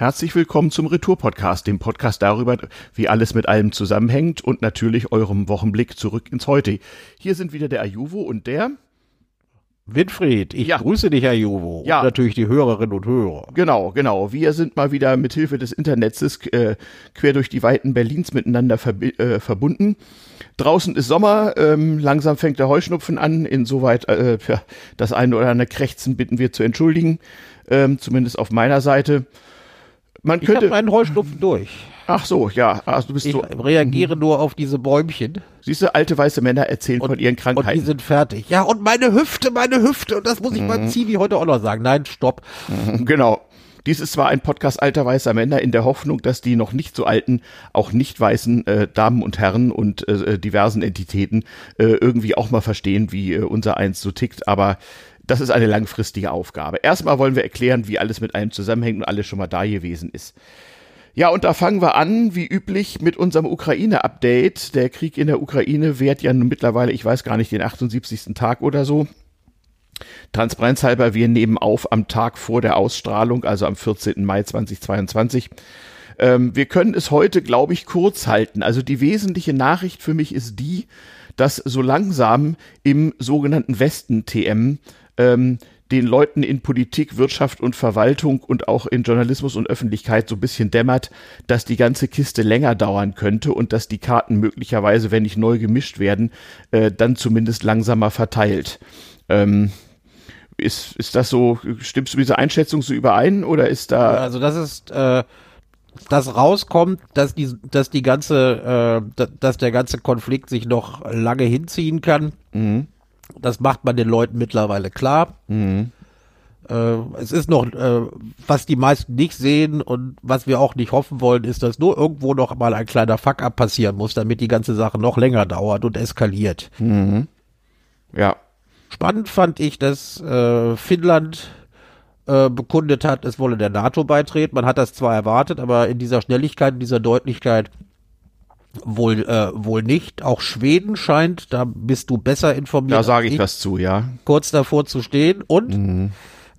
Herzlich willkommen zum Retour-Podcast, dem Podcast darüber, wie alles mit allem zusammenhängt und natürlich eurem Wochenblick zurück ins Heute. Hier sind wieder der Ajuvo und der Winfried, ich ja. grüße dich, Herr Juvo. Ja. Und natürlich die Hörerinnen und Hörer. Genau, genau. Wir sind mal wieder mit Hilfe des Internets äh, quer durch die Weiten Berlins miteinander äh, verbunden. Draußen ist Sommer, ähm, langsam fängt der Heuschnupfen an. Insoweit äh, das eine oder andere Krächzen bitten wir zu entschuldigen, ähm, zumindest auf meiner Seite. Man könnte, ich habe meinen Heuschnupfen durch. Ach so, ja. Also du bist ich so, reagiere nur auf diese Bäumchen. Siehst du, alte weiße Männer erzählen und, von ihren Krankheiten. Und die sind fertig. Ja, und meine Hüfte, meine Hüfte. Und das muss ich mhm. beim Zivi heute auch noch sagen. Nein, stopp. Mhm, genau. Dies ist zwar ein Podcast alter weißer Männer in der Hoffnung, dass die noch nicht so alten, auch nicht weißen äh, Damen und Herren und äh, diversen Entitäten äh, irgendwie auch mal verstehen, wie äh, unser eins so tickt. Aber das ist eine langfristige Aufgabe. Erstmal wollen wir erklären, wie alles mit einem zusammenhängt und alles schon mal da gewesen ist. Ja, und da fangen wir an, wie üblich, mit unserem Ukraine-Update. Der Krieg in der Ukraine währt ja nun mittlerweile, ich weiß gar nicht, den 78. Tag oder so. Transparenzhalber, wir nehmen auf am Tag vor der Ausstrahlung, also am 14. Mai 2022. Ähm, wir können es heute, glaube ich, kurz halten. Also die wesentliche Nachricht für mich ist die, dass so langsam im sogenannten Westen TM ähm, den Leuten in Politik, Wirtschaft und Verwaltung und auch in Journalismus und Öffentlichkeit so ein bisschen dämmert, dass die ganze Kiste länger dauern könnte und dass die Karten möglicherweise, wenn nicht neu gemischt werden, äh, dann zumindest langsamer verteilt. Ähm, ist, ist das so, stimmst du mit dieser Einschätzung so überein oder ist da. Also das ist, äh, dass rauskommt, dass die, dass die ganze, äh, dass der ganze Konflikt sich noch lange hinziehen kann. Mhm das macht man den Leuten mittlerweile klar. Mhm. Äh, es ist noch, äh, was die meisten nicht sehen und was wir auch nicht hoffen wollen, ist, dass nur irgendwo noch mal ein kleiner Fuck-up passieren muss, damit die ganze Sache noch länger dauert und eskaliert. Mhm. Ja. Spannend fand ich, dass äh, Finnland äh, bekundet hat, es wolle der NATO beitreten. Man hat das zwar erwartet, aber in dieser Schnelligkeit, in dieser Deutlichkeit Wohl, äh, wohl nicht. Auch Schweden scheint, da bist du besser informiert. Da sage ich, ich was zu, ja. Kurz davor zu stehen. Und mhm.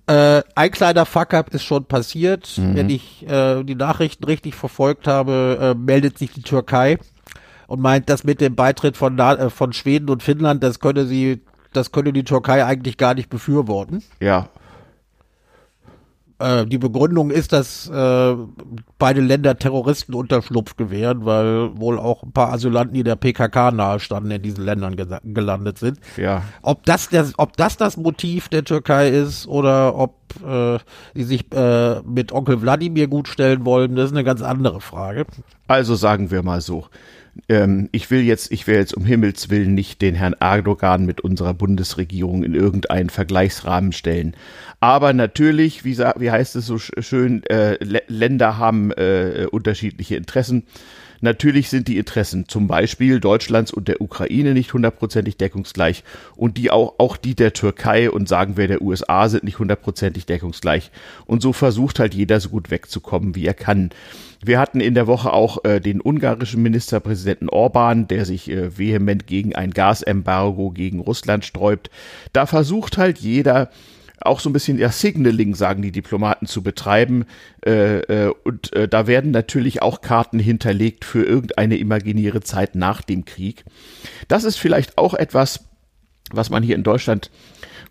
äh, ein kleiner Fuck-up ist schon passiert. Mhm. Wenn ich äh, die Nachrichten richtig verfolgt habe, äh, meldet sich die Türkei und meint, dass mit dem Beitritt von, äh, von Schweden und Finnland, das könne sie, das könne die Türkei eigentlich gar nicht befürworten. Ja, äh, die Begründung ist, dass äh, beide Länder Terroristen Unterschlupf gewähren, weil wohl auch ein paar Asylanten, die der PKK nahestanden, in diesen Ländern ge gelandet sind. Ja. Ob das, der, ob das das Motiv der Türkei ist oder ob äh, sie sich äh, mit Onkel Wladimir gut stellen wollen, das ist eine ganz andere Frage. Also sagen wir mal so ähm, ich will jetzt, ich will jetzt um Himmels Willen nicht den Herrn Erdogan mit unserer Bundesregierung in irgendeinen Vergleichsrahmen stellen. Aber natürlich, wie, wie heißt es so schön, äh, Länder haben äh, unterschiedliche Interessen. Natürlich sind die Interessen zum Beispiel Deutschlands und der Ukraine nicht hundertprozentig deckungsgleich und die auch, auch die der Türkei und sagen wir der USA sind nicht hundertprozentig deckungsgleich. Und so versucht halt jeder so gut wegzukommen, wie er kann. Wir hatten in der Woche auch äh, den ungarischen Ministerpräsidenten Orban, der sich äh, vehement gegen ein Gasembargo gegen Russland sträubt. Da versucht halt jeder, auch so ein bisschen ja Signaling, sagen die Diplomaten, zu betreiben. Äh, äh, und äh, da werden natürlich auch Karten hinterlegt für irgendeine imaginäre Zeit nach dem Krieg. Das ist vielleicht auch etwas, was man hier in Deutschland,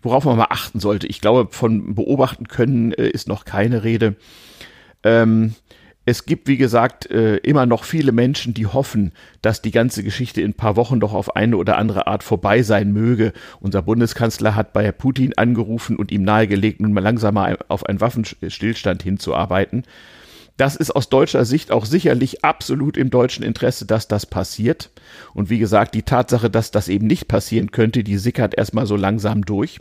worauf man mal achten sollte. Ich glaube, von beobachten können äh, ist noch keine Rede. Ähm, es gibt, wie gesagt, äh, immer noch viele Menschen, die hoffen, dass die ganze Geschichte in ein paar Wochen doch auf eine oder andere Art vorbei sein möge. Unser Bundeskanzler hat bei Putin angerufen und ihm nahegelegt, nun mal langsam mal auf einen Waffenstillstand hinzuarbeiten. Das ist aus deutscher Sicht auch sicherlich absolut im deutschen Interesse, dass das passiert. Und wie gesagt, die Tatsache, dass das eben nicht passieren könnte, die sickert erstmal so langsam durch.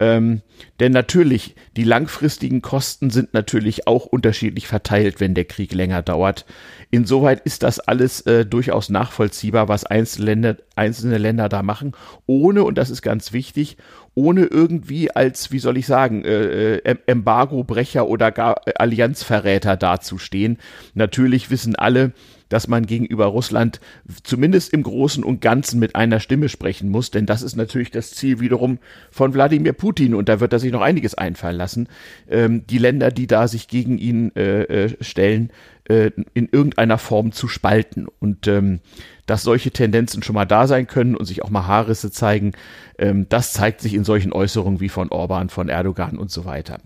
Ähm, denn natürlich, die langfristigen Kosten sind natürlich auch unterschiedlich verteilt, wenn der Krieg länger dauert. Insoweit ist das alles äh, durchaus nachvollziehbar, was einzelne Länder, einzelne Länder da machen, ohne, und das ist ganz wichtig, ohne irgendwie als, wie soll ich sagen, äh, äh Embargo-Brecher oder gar äh, Allianzverräter dazustehen. Natürlich wissen alle, dass man gegenüber Russland zumindest im Großen und Ganzen mit einer Stimme sprechen muss, denn das ist natürlich das Ziel wiederum von Wladimir Putin und da wird er sich noch einiges einfallen lassen. Ähm, die Länder, die da sich gegen ihn äh, äh, stellen, äh, in irgendeiner Form zu spalten. Und ähm, dass solche Tendenzen schon mal da sein können und sich auch mal Haarrisse zeigen, ähm, das zeigt sich in solchen Äußerungen wie von Orban, von Erdogan und so weiter.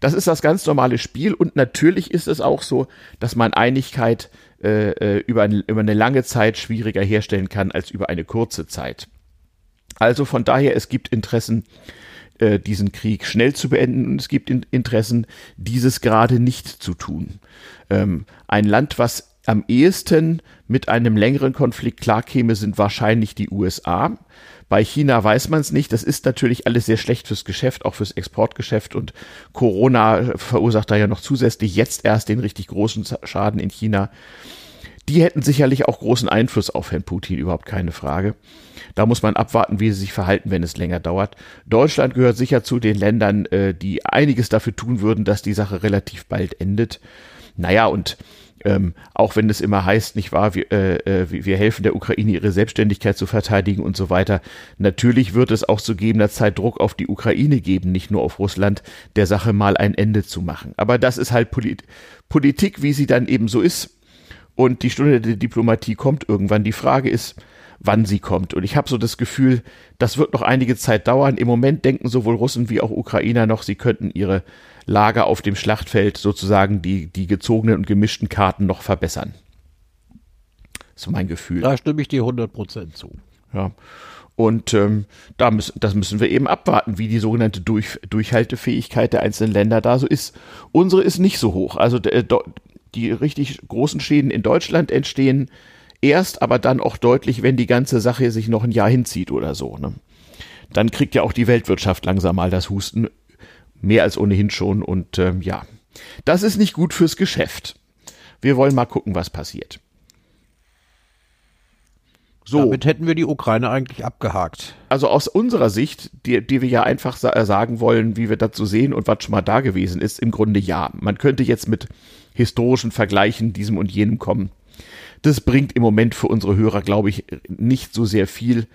Das ist das ganz normale Spiel und natürlich ist es auch so, dass man Einigkeit äh, äh über, eine, über eine lange Zeit schwieriger herstellen kann als über eine kurze Zeit. Also von daher, es gibt Interessen, äh, diesen Krieg schnell zu beenden und es gibt Interessen, dieses gerade nicht zu tun. Ähm, ein Land, was am ehesten mit einem längeren Konflikt klarkäme, sind wahrscheinlich die USA. Bei China weiß man es nicht. Das ist natürlich alles sehr schlecht fürs Geschäft, auch fürs Exportgeschäft. Und Corona verursacht da ja noch zusätzlich jetzt erst den richtig großen Schaden in China. Die hätten sicherlich auch großen Einfluss auf Herrn Putin, überhaupt keine Frage. Da muss man abwarten, wie sie sich verhalten, wenn es länger dauert. Deutschland gehört sicher zu den Ländern, äh, die einiges dafür tun würden, dass die Sache relativ bald endet. Naja, und ähm, auch wenn es immer heißt, nicht wahr, wir, äh, äh wir helfen der Ukraine, ihre Selbstständigkeit zu verteidigen und so weiter. Natürlich wird es auch zu gegebener Zeit Druck auf die Ukraine geben, nicht nur auf Russland, der Sache mal ein Ende zu machen. Aber das ist halt Polit Politik, wie sie dann eben so ist. Und die Stunde der Diplomatie kommt irgendwann. Die Frage ist, wann sie kommt. Und ich habe so das Gefühl, das wird noch einige Zeit dauern. Im Moment denken sowohl Russen wie auch Ukrainer noch, sie könnten ihre Lager auf dem Schlachtfeld sozusagen die, die gezogenen und gemischten Karten noch verbessern. So mein Gefühl. Da stimme ich dir 100% zu. Ja. Und ähm, da müssen, das müssen wir eben abwarten, wie die sogenannte Durch, Durchhaltefähigkeit der einzelnen Länder da so ist. Unsere ist nicht so hoch. Also äh, die richtig großen Schäden in Deutschland entstehen erst, aber dann auch deutlich, wenn die ganze Sache sich noch ein Jahr hinzieht oder so. Ne? Dann kriegt ja auch die Weltwirtschaft langsam mal das Husten mehr als ohnehin schon. Und ähm, ja, das ist nicht gut fürs Geschäft. Wir wollen mal gucken, was passiert. So. Damit hätten wir die Ukraine eigentlich abgehakt. Also aus unserer Sicht, die, die wir ja einfach sa äh, sagen wollen, wie wir dazu sehen und was schon mal da gewesen ist, im Grunde ja. Man könnte jetzt mit historischen Vergleichen diesem und jenem kommen. Das bringt im Moment für unsere Hörer, glaube ich, nicht so sehr viel.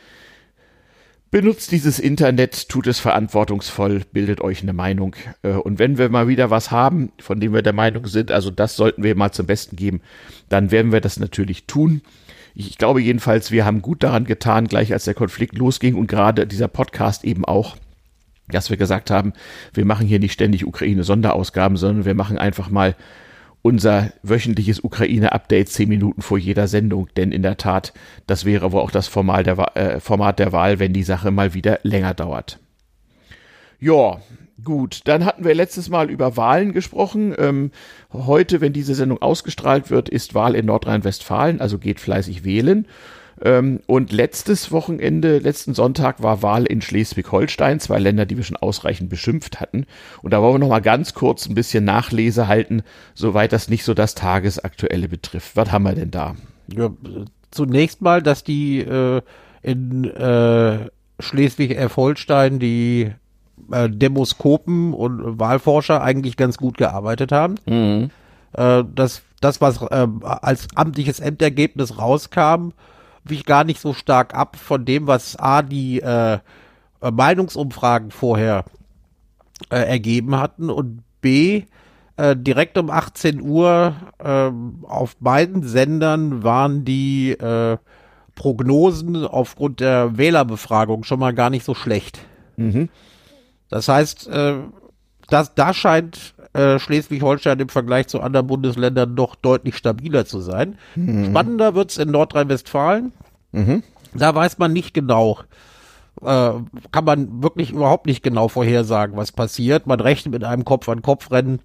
Benutzt dieses Internet, tut es verantwortungsvoll, bildet euch eine Meinung. Äh, und wenn wir mal wieder was haben, von dem wir der Meinung sind, also das sollten wir mal zum Besten geben, dann werden wir das natürlich tun. Ich glaube jedenfalls, wir haben gut daran getan, gleich als der Konflikt losging und gerade dieser Podcast eben auch, dass wir gesagt haben, wir machen hier nicht ständig Ukraine-Sonderausgaben, sondern wir machen einfach mal unser wöchentliches Ukraine-Update zehn Minuten vor jeder Sendung, denn in der Tat, das wäre wohl auch das Format der, äh, Format der Wahl, wenn die Sache mal wieder länger dauert. Ja, gut, dann hatten wir letztes Mal über Wahlen gesprochen. Ähm, heute, wenn diese Sendung ausgestrahlt wird, ist Wahl in Nordrhein-Westfalen, also geht fleißig wählen. Ähm, und letztes Wochenende, letzten Sonntag war Wahl in Schleswig-Holstein, zwei Länder, die wir schon ausreichend beschimpft hatten. Und da wollen wir noch mal ganz kurz ein bisschen Nachlese halten, soweit das nicht so das Tagesaktuelle betrifft. Was haben wir denn da? Ja, zunächst mal, dass die äh, in äh, Schleswig-Holstein die äh, Demoskopen und Wahlforscher eigentlich ganz gut gearbeitet haben. Mhm. Äh, das, das, was äh, als amtliches Endergebnis rauskam, wich gar nicht so stark ab von dem, was A, die äh, Meinungsumfragen vorher äh, ergeben hatten und B, äh, direkt um 18 Uhr äh, auf beiden Sendern waren die äh, Prognosen aufgrund der Wählerbefragung schon mal gar nicht so schlecht. Mhm. Das heißt, äh, das, da scheint äh, Schleswig-Holstein im Vergleich zu anderen Bundesländern doch deutlich stabiler zu sein. Mhm. Spannender wird's in Nordrhein-Westfalen. Mhm. Da weiß man nicht genau, äh, kann man wirklich überhaupt nicht genau vorhersagen, was passiert. Man rechnet mit einem Kopf-an-Kopf-Rennen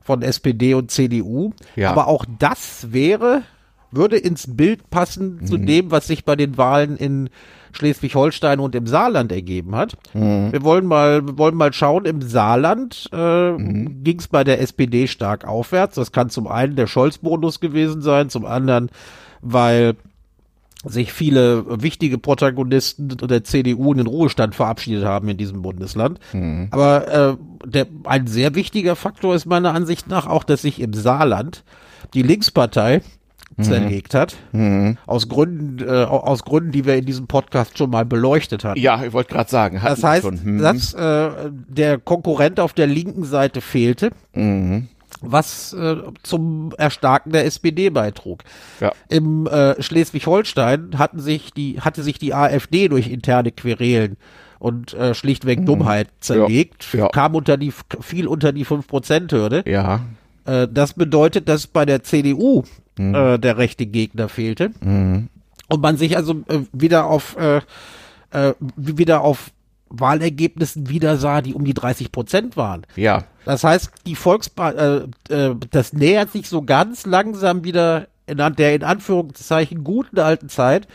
von SPD und CDU. Ja. Aber auch das wäre, würde ins Bild passen mhm. zu dem, was sich bei den Wahlen in Schleswig-Holstein und im Saarland ergeben hat. Mhm. Wir wollen mal, wir wollen mal schauen, im Saarland äh, mhm. ging es bei der SPD stark aufwärts. Das kann zum einen der Scholz-Bonus gewesen sein, zum anderen, weil sich viele wichtige Protagonisten der CDU in den Ruhestand verabschiedet haben in diesem Bundesland. Mhm. Aber äh, der, ein sehr wichtiger Faktor ist meiner Ansicht nach auch, dass sich im Saarland die Linkspartei zerlegt hat. Mhm. Aus Gründen, äh, aus Gründen, die wir in diesem Podcast schon mal beleuchtet hatten. Ja, ich wollte gerade sagen. Das heißt, schon. Hm. dass äh, der Konkurrent auf der linken Seite fehlte, Mhm. was äh, zum Erstarken der SPD beitrug. Ja. Im äh, Schleswig-Holstein hatten sich die, hatte sich die AfD durch interne Querelen und äh, schlichtweg Dummheit zerlegt, Mhm. ja. kam unter die viel unter die 5%-Hürde. Ja. Äh, das bedeutet, dass bei der CDU Mhm. äh, der rechte Gegner fehlte und man sich also äh, wieder auf äh, äh, wieder auf Wahlergebnissen wieder sah, die um die 30 Prozent waren. Ja. Das heißt, die Volkspartei, äh, äh, das nähert sich so ganz langsam wieder in an- der in Anführungszeichen guten alten Zeit,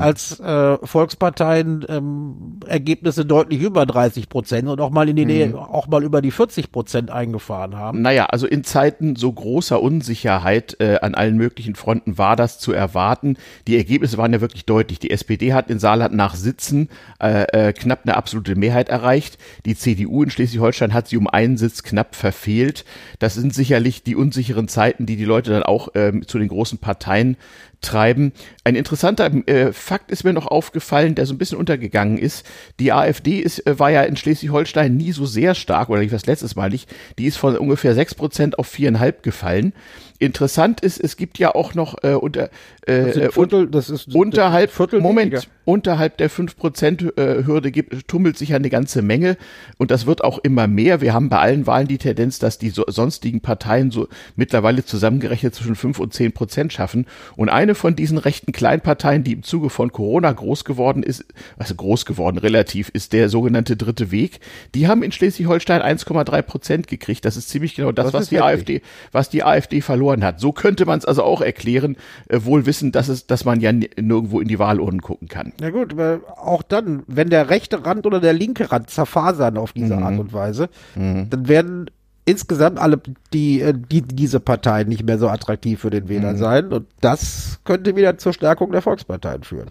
als äh, Volksparteien ähm, Ergebnisse deutlich über 30 Prozent und auch mal in die Nähe, auch mal über die 40 Prozent eingefahren haben. Naja, also in Zeiten so großer Unsicherheit äh, an allen möglichen Fronten war das zu erwarten. Die Ergebnisse waren ja wirklich deutlich. Die SPD hat in Saarland nach Sitzen äh, äh, knapp eine absolute Mehrheit erreicht. Die CDU in Schleswig-Holstein hat sie um einen Sitz knapp verfehlt. Das sind sicherlich die unsicheren Zeiten, die die Leute dann auch ähm, zu den großen Parteien treiben. Ein interessanter äh, Fakt ist mir noch aufgefallen, der so ein bisschen untergegangen ist. Die AfD ist, äh, war ja in Schleswig-Holstein nie so sehr stark, oder ich weiß letztes Mal nicht. Die ist von ungefähr 6% auf 4,5 gefallen. Interessant ist, es gibt ja auch noch äh, unter, äh, äh, Viertel, das ist unterhalb, Viertel Moment, weniger. unterhalb der 5%-Hürde gibt, tummelt sich ja eine ganze Menge und das wird auch immer mehr. Wir haben bei allen Wahlen die Tendenz, dass die so, sonstigen Parteien so mittlerweile zusammengerechnet zwischen 5 und 10 Prozent schaffen. Und eine von diesen rechten Kleinparteien, die im Zuge von Corona groß geworden ist, also groß geworden relativ, ist der sogenannte Dritte Weg. Die haben in Schleswig-Holstein 1,3 Prozent gekriegt. Das ist ziemlich genau das, Das was die. AfD, was die AfD verloren hat. So könnte man es also auch erklären, äh, wohl wissen, dass es, dass man ja nirgendwo in die Wahlurnen gucken kann. Na gut, aber auch dann, wenn der rechte Rand oder der linke Rand zerfasern auf diese Art und Weise, dann werden insgesamt alle die, äh, die diese Parteien nicht mehr so attraktiv für den Wähler sein und das könnte wieder zur Stärkung der Volksparteien führen.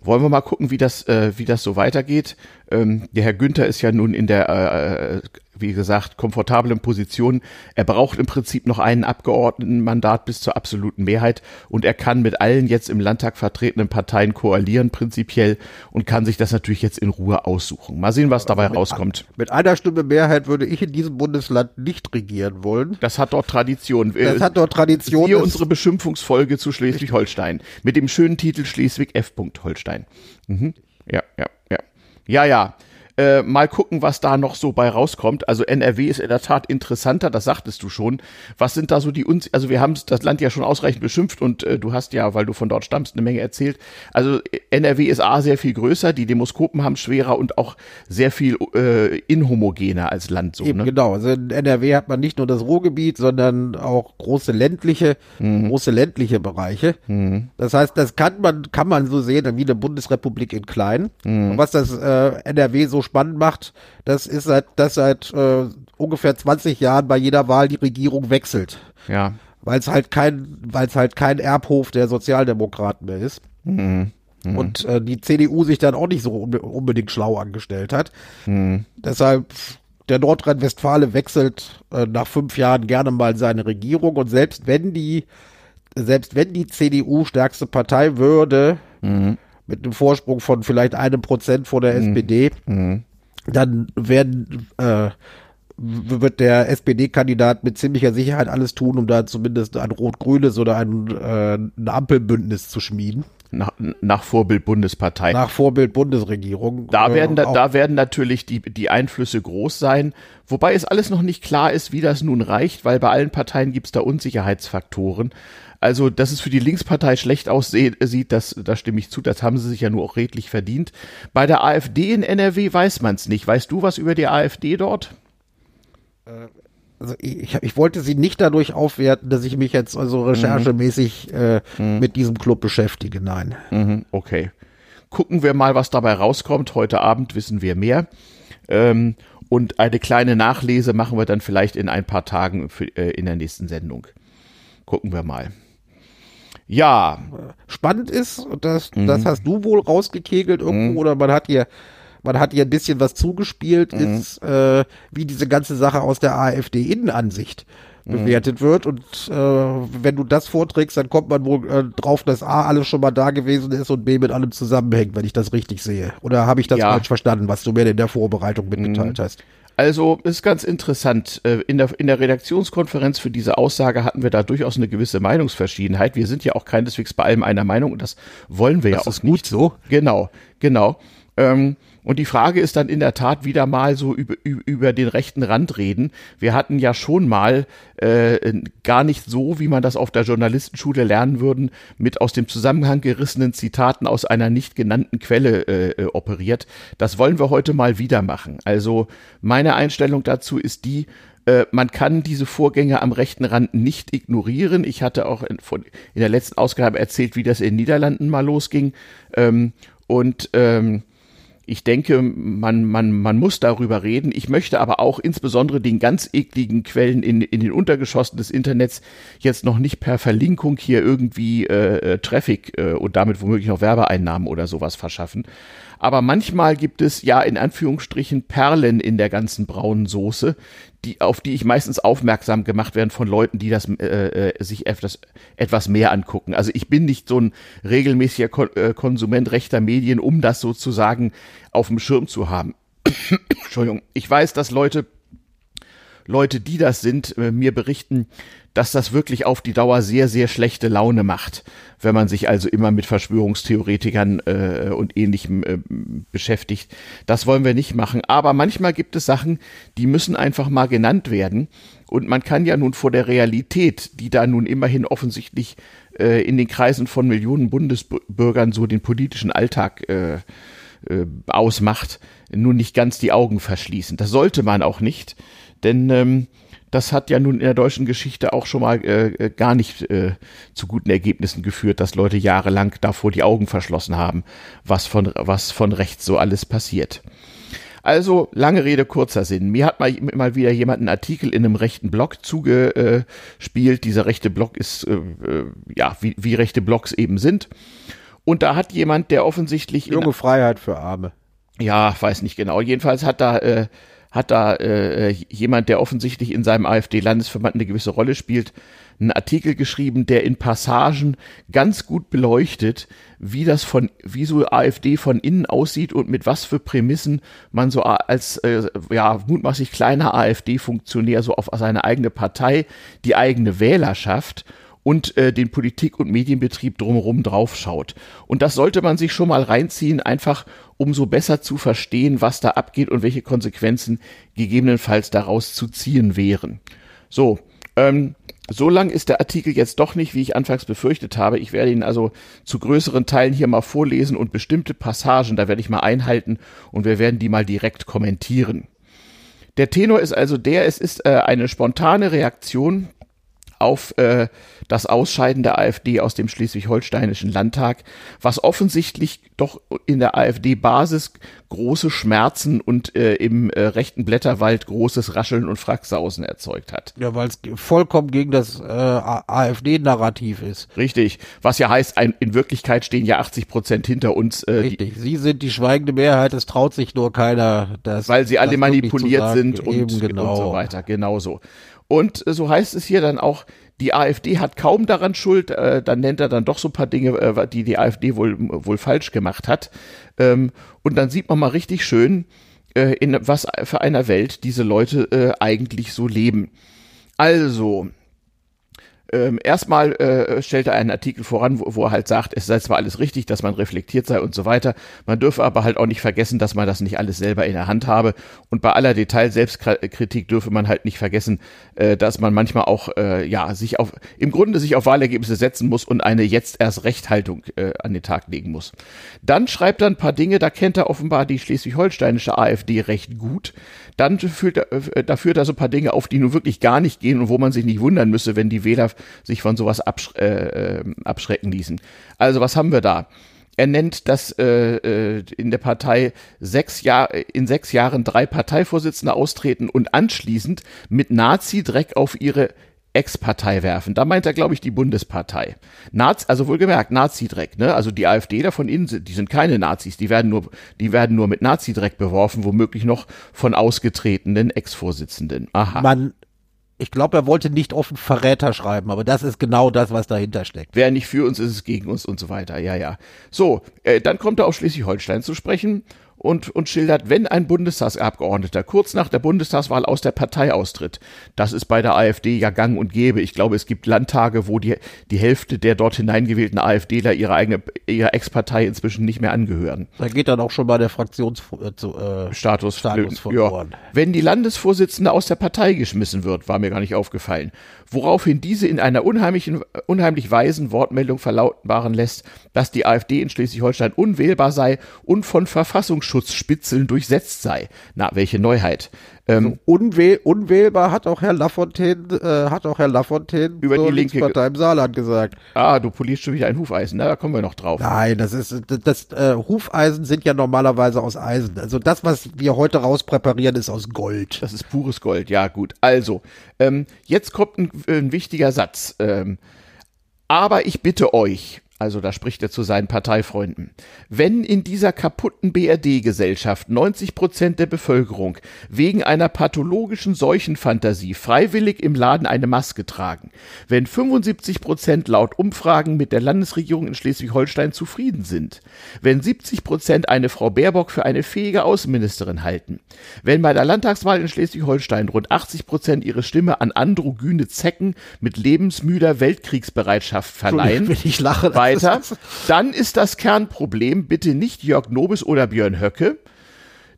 Wollen wir mal gucken, wie das, äh, wie das so weitergeht. Ähm, der Herr Günther ist ja nun in der, äh, wie gesagt, komfortablen Position. Er braucht im Prinzip noch einen Abgeordnetenmandat bis zur absoluten Mehrheit und er kann mit allen jetzt im Landtag vertretenen Parteien koalieren prinzipiell und kann sich das natürlich jetzt in Ruhe aussuchen. Mal sehen, was dabei rauskommt. Mit einer Stimme Mehrheit würde ich in diesem Bundesland nicht regieren wollen. Das hat dort Tradition. Das Äh, hat dort Tradition. Hier unsere Beschimpfungsfolge zu Schleswig-Holstein mit dem schönen Titel Schleswig F. Holstein. Mhm. Ja, ja, ja. Ja, ja. Äh, mal gucken, was da noch so bei rauskommt. Also NRW ist in der Tat interessanter, das sagtest du schon. Was sind da so die Uns also wir haben das Land ja schon ausreichend beschimpft und äh, du hast ja, weil du von dort stammst, eine Menge erzählt. Also NRW ist A sehr viel größer, die Demoskopen haben schwerer und auch sehr viel äh, inhomogener als Land so. Eben, Ne? genau. Also in NRW hat man nicht nur das Ruhrgebiet, sondern auch große ländliche, Mhm. große ländliche Bereiche. Das heißt, das kann man, kann man so sehen wie eine Bundesrepublik in klein. Mhm. Und was das äh, NRW so spannend macht, das ist seit, dass seit äh, ungefähr 20 Jahren bei jeder Wahl die Regierung wechselt. Ja. Weil es halt kein, weil es halt kein Erbhof der Sozialdemokraten mehr ist. Mhm. Und äh, die CDU sich dann auch nicht so unbe- unbedingt schlau angestellt hat. Mhm. Deshalb, der Nordrhein-Westfale wechselt äh, nach fünf Jahren gerne mal seine Regierung und selbst wenn die, selbst wenn die CDU stärkste Partei würde, mit einem Vorsprung von vielleicht einem Prozent vor der SPD, dann werden, äh, wird der SPD-Kandidat mit ziemlicher Sicherheit alles tun, um da zumindest ein rot-grünes oder ein, äh, ein Ampelbündnis zu schmieden. Nach, nach Vorbild Bundespartei. Nach Vorbild Bundesregierung. Da Äh, werden, da, da werden natürlich die, die Einflüsse groß sein, wobei es alles noch nicht klar ist, wie das nun reicht, weil bei allen Parteien gibt es da Unsicherheitsfaktoren. Also, dass es für die Linkspartei schlecht aussieht, sieht, das, da stimme ich zu, das haben sie sich ja nur auch redlich verdient. Bei der AfD in NRW weiß man es nicht. Weißt du was über die AfD dort? also ich, ich wollte sie nicht dadurch aufwerten, dass ich mich jetzt also recherchemäßig äh, mit diesem Club beschäftige. Nein. Mhm, okay. Gucken wir mal, was dabei rauskommt. Heute Abend wissen wir mehr. Ähm, und eine kleine Nachlese machen wir dann vielleicht in ein paar Tagen für, äh, in der nächsten Sendung. Gucken wir mal. Ja, Spannend ist, und das, das hast du wohl rausgekegelt irgendwo, oder man hat hier, man hat hier ein bisschen was zugespielt, ist, äh, wie diese ganze Sache aus der AfD-Innenansicht bewertet wird. Und äh, wenn du das vorträgst, dann kommt man wohl äh, drauf, dass A, alles schon mal da gewesen ist und B, mit allem zusammenhängt, wenn ich das richtig sehe. Oder habe ich das Ja. falsch verstanden, was du mir in der Vorbereitung mitgeteilt hast? Also ist ganz interessant. Äh, In der, in der Redaktionskonferenz für diese Aussage hatten wir da durchaus eine gewisse Meinungsverschiedenheit. Wir sind ja auch keineswegs bei allem einer Meinung und das wollen wir ja auch nicht. so. Genau, genau. Ähm, und die Frage ist dann in der Tat wieder mal so über, über, den rechten Rand reden. Wir hatten ja schon mal äh, gar nicht so, wie man das auf der Journalistenschule lernen würden, mit aus dem Zusammenhang gerissenen Zitaten aus einer nicht genannten Quelle äh, äh, operiert. Das wollen wir heute mal wieder machen. Also meine Einstellung dazu ist die, äh, man kann diese Vorgänge am rechten Rand nicht ignorieren. Ich hatte auch in der letzten Ausgabe erzählt, wie das in den Niederlanden mal losging. Ähm, und ähm, ich denke, man, man, man muss darüber reden. Ich möchte aber auch insbesondere den ganz ekligen Quellen in, in den Untergeschossen des Internets jetzt noch nicht per Verlinkung hier irgendwie äh, äh, Traffic äh, und damit womöglich noch Werbeeinnahmen oder sowas verschaffen. Aber manchmal gibt es ja in Anführungsstrichen Perlen in der ganzen braunen Soße, die, auf die ich meistens aufmerksam gemacht werden von Leuten, die das äh, äh, sich etwas, etwas mehr angucken. Also ich bin nicht so ein regelmäßiger Kon äh, Konsument rechter Medien, um das sozusagen auf dem Schirm zu haben. Entschuldigung. Ich weiß, dass Leute Leute, die das sind, äh, mir berichten, dass das wirklich auf die Dauer sehr, sehr schlechte Laune macht, wenn man sich also immer mit Verschwörungstheoretikern äh, und ähnlichem äh, beschäftigt. Das wollen wir nicht machen. Aber manchmal gibt es Sachen, die müssen einfach mal genannt werden. Und man kann ja nun vor der Realität, die da nun immerhin offensichtlich äh, in den Kreisen von Millionen Bundesbürgern so den politischen Alltag äh, äh, ausmacht, nun nicht ganz die Augen verschließen. Das sollte man auch nicht, denn ähm, das hat ja nun in der deutschen Geschichte auch schon mal äh, äh, gar nicht äh, zu guten Ergebnissen geführt, dass Leute jahrelang davor die Augen verschlossen haben, was von, was von rechts so alles passiert. Also, lange Rede, kurzer Sinn. Mir hat mal, mal wieder jemand einen Artikel in einem rechten Blog zugespielt. Dieser rechte Blog ist, äh, äh, ja, wie, wie rechte Blogs eben sind. Und da hat jemand, der offensichtlich Junge Freiheit für Arme. ja, weiß nicht genau. Jedenfalls hat da äh, hat da äh, jemand, der offensichtlich in seinem AfD-Landesverband eine gewisse Rolle spielt, einen Artikel geschrieben, der in Passagen ganz gut beleuchtet, wie das von, wie so AfD von innen aussieht und mit was für Prämissen man so als äh, ja mutmaßlich kleiner AfD-Funktionär so auf seine eigene Partei, die eigene Wählerschaft und äh, den Politik- und Medienbetrieb drumherum draufschaut. Und das sollte man sich schon mal reinziehen, einfach um so besser zu verstehen, was da abgeht und welche Konsequenzen gegebenenfalls daraus zu ziehen wären. So, ähm, so lang ist der Artikel jetzt doch nicht, wie ich anfangs befürchtet habe. Ich werde ihn also zu größeren Teilen hier mal vorlesen und bestimmte Passagen, da werde ich mal einhalten und wir werden die mal direkt kommentieren. Der Tenor ist also der, es ist äh, eine spontane Reaktion auf äh, das Ausscheiden der AfD aus dem schleswig-holsteinischen Landtag, was offensichtlich doch in der AfD-Basis große Schmerzen und äh, im äh, rechten Blätterwald großes Rascheln und Fracksausen erzeugt hat. Ja, weil es vollkommen gegen das äh, AfD-Narrativ ist. Richtig. Was ja heißt, ein, in Wirklichkeit stehen ja 80 Prozent hinter uns, äh, die, Richtig. Sie sind die schweigende Mehrheit, es traut sich nur keiner, das weil sie alle manipuliert sind und, genau. und so weiter. Genauso. Und äh, so heißt es hier dann auch, die AfD hat kaum daran Schuld, äh, dann nennt er dann doch so ein paar Dinge, äh, die die AfD wohl, wohl falsch gemacht hat. Ähm, und dann sieht man mal richtig schön, äh, in was für einer Welt diese Leute äh, eigentlich so leben. Also, ähm, erstmal äh, stellt er einen Artikel voran, wo, wo er halt sagt, es sei zwar alles richtig, dass man reflektiert sei und so weiter, man dürfe aber halt auch nicht vergessen, dass man das nicht alles selber in der Hand habe und bei aller Detail-Selbstkritik dürfe man halt nicht vergessen, äh, dass man manchmal auch, äh, ja, sich auf, im Grunde sich auf Wahlergebnisse setzen muss und eine jetzt erst Rechthaltung äh, an den Tag legen muss. Dann schreibt er ein paar Dinge, da kennt er offenbar die schleswig-holsteinische AfD recht gut. Dann führt er, äh, da führt er so ein paar Dinge auf, die nun wirklich gar nicht gehen und wo man sich nicht wundern müsse, wenn die Wähler sich von sowas absch äh, äh, abschrecken ließen. Also was haben wir da? Er nennt, dass äh, äh, in der Partei sechs Jahr, in sechs Jahren drei Parteivorsitzende austreten und anschließend mit Nazi-Dreck auf ihre Ex-Partei werfen. Da meint er, glaube ich, die Bundespartei. Naz, also wohlgemerkt, Nazi-Dreck, ne? Also die AfD da von innen, die sind keine Nazis, die werden nur, die werden nur mit Nazi-Dreck beworfen, womöglich noch von ausgetretenen Ex-Vorsitzenden. Aha. Man, ich glaube, er wollte nicht offen Verräter schreiben, aber das ist genau das, was dahinter steckt. Wer nicht für uns ist, ist gegen uns und so weiter. Ja, ja. So, äh, dann kommt er auf Schleswig-Holstein zu sprechen und, und schildert, wenn ein Bundestagsabgeordneter kurz nach der Bundestagswahl aus der Partei austritt, das ist bei der AfD ja gang und gäbe. Ich glaube, es gibt Landtage, wo die, die Hälfte der dort hineingewählten AfDler ihre eigene, ihrer Ex-Partei inzwischen nicht mehr angehören. Da geht dann auch schon mal der Fraktionsstatus äh, Status, Status verloren. Ja. Wenn die Landesvorsitzende aus der Partei geschmissen wird, war mir gar nicht aufgefallen woraufhin diese in einer unheimlichen, unheimlich weisen Wortmeldung verlautbaren lässt, dass die AfD in Schleswig-Holstein unwählbar sei und von Verfassungsschutzspitzeln durchsetzt sei. Na, welche Neuheit. Ähm, also unwähl, unwählbar hat auch Herr Lafontaine, äh, hat auch Herr Lafontaine über die linke Partei im Saarland gesagt. Ah, du polierst schon wieder ein Hufeisen, da kommen wir noch drauf. Nein, das ist, das, das äh, Hufeisen sind ja normalerweise aus Eisen. Also das, was wir heute rauspräparieren, ist aus Gold. Das ist pures Gold, ja gut. Also, ähm, jetzt kommt ein, ein wichtiger Satz. Ähm, aber ich bitte euch, also da spricht er zu seinen Parteifreunden, wenn in dieser kaputten BRD-Gesellschaft 90 Prozent der Bevölkerung wegen einer pathologischen Seuchenfantasie freiwillig im Laden eine Maske tragen, wenn 75 Prozent laut Umfragen mit der Landesregierung in Schleswig-Holstein zufrieden sind, wenn 70 Prozent eine Frau Baerbock für eine fähige Außenministerin halten, wenn bei der Landtagswahl in Schleswig-Holstein rund 80 Prozent ihre Stimme an androgyne Zecken mit lebensmüder Weltkriegsbereitschaft verleihen, ich lache, weiter, dann ist das Kernproblem bitte nicht Jörg Nobis oder Björn Höcke.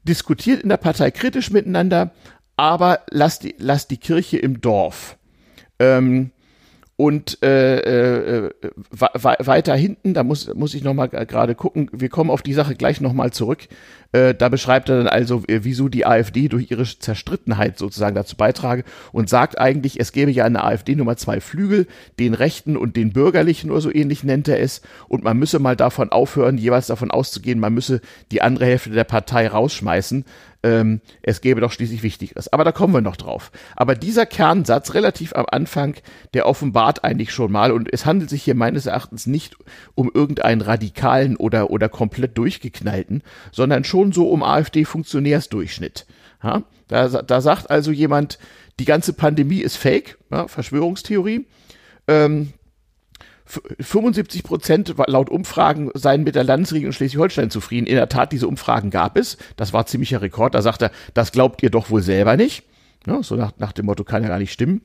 Diskutiert in der Partei kritisch miteinander, aber lasst die, lasst die Kirche im Dorf. Ähm, und äh, äh, weiter hinten, da muss, muss ich nochmal gerade gucken, wir kommen auf die Sache gleich nochmal zurück. Äh, da beschreibt er dann also, äh, wieso die AfD durch ihre Zerstrittenheit sozusagen dazu beitrage und sagt eigentlich, es gäbe ja in der AfD Nummer zwei Flügel, den rechten und den bürgerlichen oder so ähnlich nennt er es. Und man müsse mal davon aufhören, jeweils davon auszugehen, man müsse die andere Hälfte der Partei rausschmeißen, ähm, es gäbe doch schließlich Wichtigeres. Aber da kommen wir noch drauf. Aber dieser Kernsatz relativ am Anfang, der offenbart eigentlich schon mal, und es handelt sich hier meines Erachtens nicht um irgendeinen radikalen oder, oder komplett durchgeknallten, sondern schon so um AfD-Funktionärsdurchschnitt. Ja? Da, da sagt also jemand, die ganze Pandemie ist Fake, ja, Verschwörungstheorie. Ähm, 75 Prozent laut Umfragen seien mit der Landesregierung Schleswig-Holstein zufrieden. In der Tat, diese Umfragen gab es. Das war ziemlicher Rekord. Da sagt er, das glaubt ihr doch wohl selber nicht. Ja, so nach, nach dem Motto kann ja gar nicht stimmen.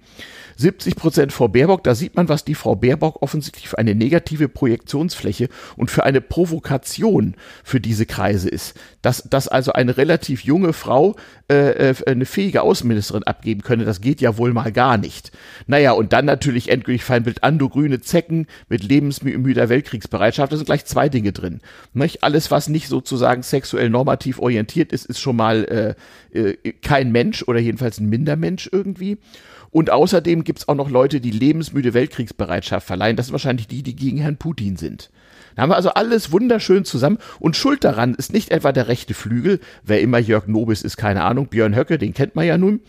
70 Prozent Frau Baerbock, da sieht man, was die Frau Baerbock offensichtlich für eine negative Projektionsfläche und für eine Provokation für diese Kreise ist. Dass, dass also eine relativ junge Frau äh, äh, eine fähige Außenministerin abgeben könne, das geht ja wohl mal gar nicht. Naja, und dann natürlich endgültig Feindbild Ando grüne Zecken mit lebensmüder Weltkriegsbereitschaft, da sind gleich zwei Dinge drin. Nicht? Alles, was nicht sozusagen sexuell normativ orientiert ist, ist schon mal äh, äh, kein Mensch oder jedenfalls ein Mindermensch irgendwie. Und außerdem gibt es auch noch Leute, die lebensmüde Weltkriegsbereitschaft verleihen. Das sind wahrscheinlich die, die gegen Herrn Putin sind. Da haben wir also alles wunderschön zusammen. Und schuld daran ist nicht etwa der rechte Flügel, wer immer Jörg Nobis ist, keine Ahnung, Björn Höcke, den kennt man ja nun.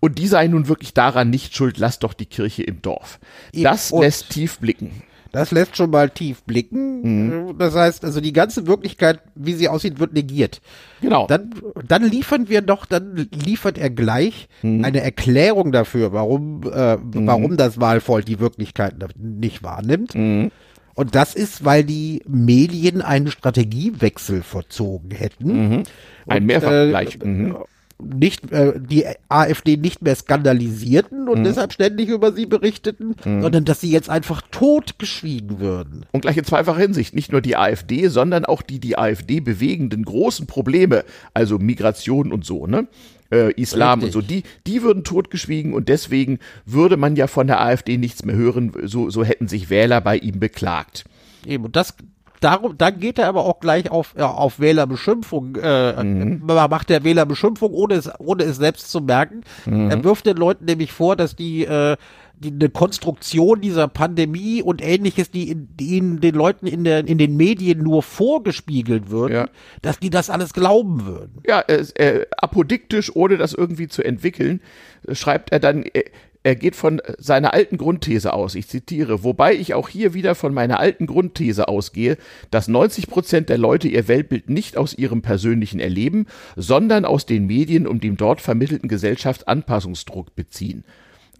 Und die sei nun wirklich daran nicht schuld, lasst doch die Kirche im Dorf. Das und lässt tief blicken. Das lässt schon mal tief blicken. Mhm. Das heißt, also die ganze Wirklichkeit, wie sie aussieht, wird negiert. Genau. Dann, dann liefern wir doch, dann liefert er gleich mhm. eine Erklärung dafür, warum, äh, mhm. warum das Wahlvolk die Wirklichkeit nicht wahrnimmt. Mhm. Und das ist, weil die Medien einen Strategiewechsel verzogen hätten. Mhm. Ein Mehrfachgleich. Äh, mhm nicht äh, die AfD nicht mehr skandalisierten und mhm. deshalb ständig über sie berichteten, mhm. sondern dass sie jetzt einfach totgeschwiegen würden. Und gleich in zweifacher Hinsicht, nicht nur die AfD, sondern auch die die AfD bewegenden großen Probleme, also Migration und so, ne? Äh, Islam Richtig. und so, die, die würden totgeschwiegen und deswegen würde man ja von der AfD nichts mehr hören, so, so hätten sich Wähler bei ihm beklagt. Eben, und das, darum, dann geht er aber auch gleich auf, ja, auf Wählerbeschimpfung, äh, mhm. macht der Wählerbeschimpfung, ohne es, ohne es selbst zu merken. Mhm. Er wirft den Leuten nämlich vor, dass die, äh, die eine Konstruktion dieser Pandemie und ähnliches, die, die ihnen den Leuten in, der, in den Medien nur vorgespiegelt würden, ja. dass die das alles glauben würden. Ja, äh, äh, apodiktisch, ohne das irgendwie zu entwickeln, schreibt er dann, äh, er geht von seiner alten Grundthese aus, ich zitiere, wobei ich auch hier wieder von meiner alten Grundthese ausgehe, dass 90 Prozent der Leute ihr Weltbild nicht aus ihrem persönlichen Erleben, sondern aus den Medien und dem dort vermittelten Gesellschaftsanpassungsdruck beziehen.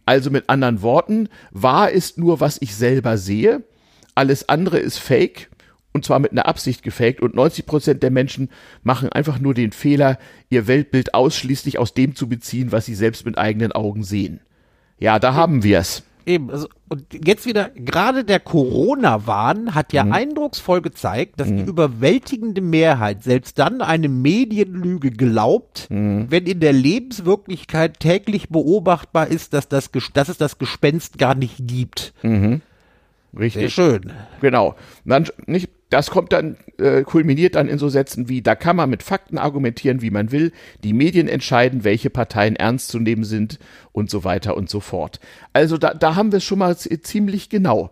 Also mit anderen Worten, wahr ist nur, was ich selber sehe, alles andere ist fake und zwar mit einer Absicht gefaked und 90 Prozent der Menschen machen einfach nur den Fehler, ihr Weltbild ausschließlich aus dem zu beziehen, was sie selbst mit eigenen Augen sehen. Ja, da haben wir es. Eben, also, und jetzt wieder, gerade der Corona-Wahn hat ja mhm. eindrucksvoll gezeigt, dass mhm. die überwältigende Mehrheit selbst dann eine Medienlüge glaubt, mhm. wenn in der Lebenswirklichkeit täglich beobachtbar ist, dass, das, dass es das Gespenst gar nicht gibt. Mhm. Richtig. Sehr schön. Genau. Dann nicht, das kommt dann, äh, kulminiert dann in so Sätzen wie, da kann man mit Fakten argumentieren, wie man will, die Medien entscheiden, welche Parteien ernst zu nehmen sind und so weiter und so fort. Also da, da haben wir es schon mal ziemlich genau.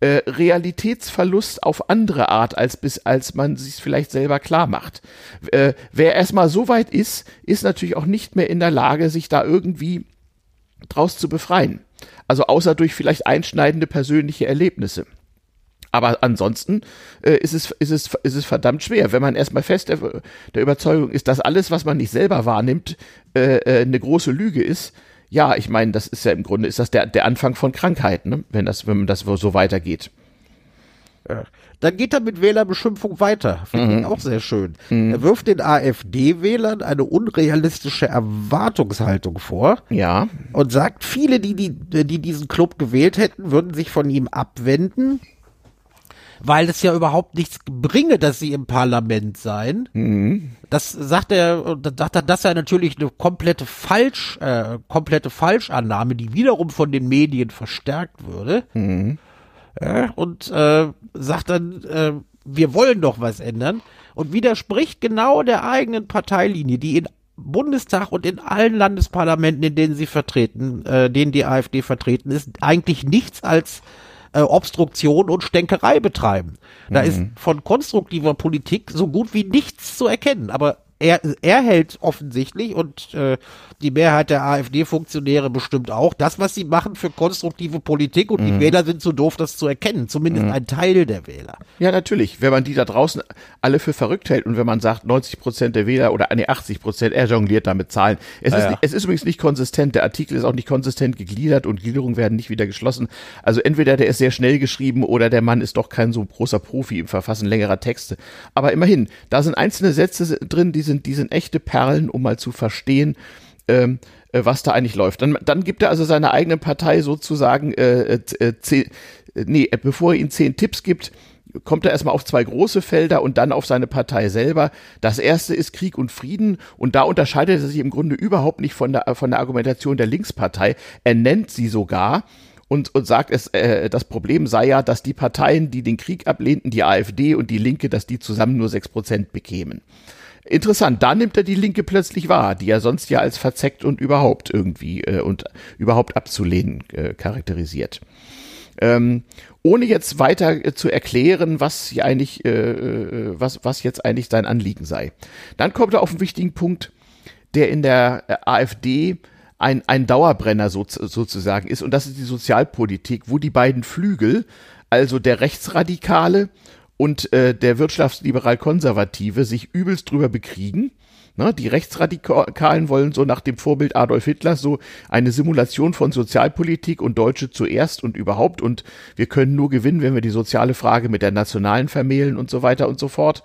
Äh, Realitätsverlust auf andere Art, als bis, als man sich vielleicht selber klar macht. Äh, wer erstmal so weit ist, ist natürlich auch nicht mehr in der Lage, sich da irgendwie draus zu befreien. Also außer durch vielleicht einschneidende persönliche Erlebnisse. Aber ansonsten äh, ist, es, ist, es, ist es verdammt schwer, wenn man erstmal fest der, der Überzeugung ist, dass alles, was man nicht selber wahrnimmt, äh, äh, eine große Lüge ist. Ja, ich meine, das ist ja im Grunde ist das der, der Anfang von Krankheiten, ne? wenn das, wenn das so weitergeht. Ja. Dann geht er mit Wählerbeschimpfung weiter. Finde mhm. ich auch sehr schön. Mhm. Er wirft den AfD-Wählern eine unrealistische Erwartungshaltung vor. Ja. Und sagt, viele, die, die, die diesen Club gewählt hätten, würden sich von ihm abwenden, weil es ja überhaupt nichts bringe, dass sie im Parlament seien. Mhm. Das sagt er, sagt er, das sei natürlich eine komplette Falsch, äh, komplette Falschannahme, die wiederum von den Medien verstärkt würde. Mhm ja, und äh, sagt dann, äh, wir wollen doch was ändern und widerspricht genau der eigenen Parteilinie, die in Bundestag und in allen Landesparlamenten, in denen sie vertreten, äh, denen die AfD vertreten ist, eigentlich nichts als äh, Obstruktion und Stänkerei betreiben. Da mhm. ist von konstruktiver Politik so gut wie nichts zu erkennen. Aber er, er hält offensichtlich und äh, die Mehrheit der AfD-Funktionäre bestimmt auch, das, was sie machen für konstruktive Politik und mhm. die Wähler sind zu doof, das zu erkennen. Zumindest mhm. ein Teil der Wähler. Ja, natürlich. Wenn man die da draußen alle für verrückt hält und wenn man sagt, 90 Prozent der Wähler oder nee, 80 Prozent, er jongliert damit Zahlen. Es, ja, ist, ja. es ist übrigens nicht konsistent. Der Artikel ist auch nicht konsistent gegliedert und Gliederungen werden nicht wieder geschlossen. Also entweder der ist sehr schnell geschrieben oder der Mann ist doch kein so großer Profi im Verfassen längerer Texte. Aber immerhin, da sind einzelne Sätze drin, die sind, die sind echte Perlen, um mal zu verstehen, ähm, äh, was da eigentlich läuft. Dann, dann gibt er also seiner eigenen Partei sozusagen, äh, äh, äh zehn, äh, nee, bevor er ihnen zehn Tipps gibt, kommt er erstmal auf zwei große Felder und dann auf seine Partei selber. Das erste ist Krieg und Frieden und da unterscheidet er sich im Grunde überhaupt nicht von der, von der Argumentation der Linkspartei. Er nennt sie sogar und, und sagt, es, äh, das Problem sei ja, dass die Parteien, die den Krieg ablehnten, die AfD und die Linke, dass die zusammen nur sechs Prozent bekämen. Interessant, da nimmt er die Linke plötzlich wahr, die er sonst ja als verzeckt und überhaupt irgendwie äh, und überhaupt abzulehnen äh, charakterisiert. Ähm, ohne jetzt weiter äh, zu erklären, was eigentlich, äh, äh, was, was jetzt eigentlich sein Anliegen sei. Dann kommt er auf einen wichtigen Punkt, der in der äh, AfD ein, ein Dauerbrenner so, sozusagen ist, und das ist die Sozialpolitik, wo die beiden Flügel, also der Rechtsradikale und äh, der wirtschaftsliberal-konservative sich übelst drüber bekriegen. Ne, die Rechtsradikalen wollen so nach dem Vorbild Adolf Hitlers so eine Simulation von Sozialpolitik und Deutsche zuerst und überhaupt und wir können nur gewinnen, wenn wir die soziale Frage mit der nationalen vermählen und so weiter und so fort.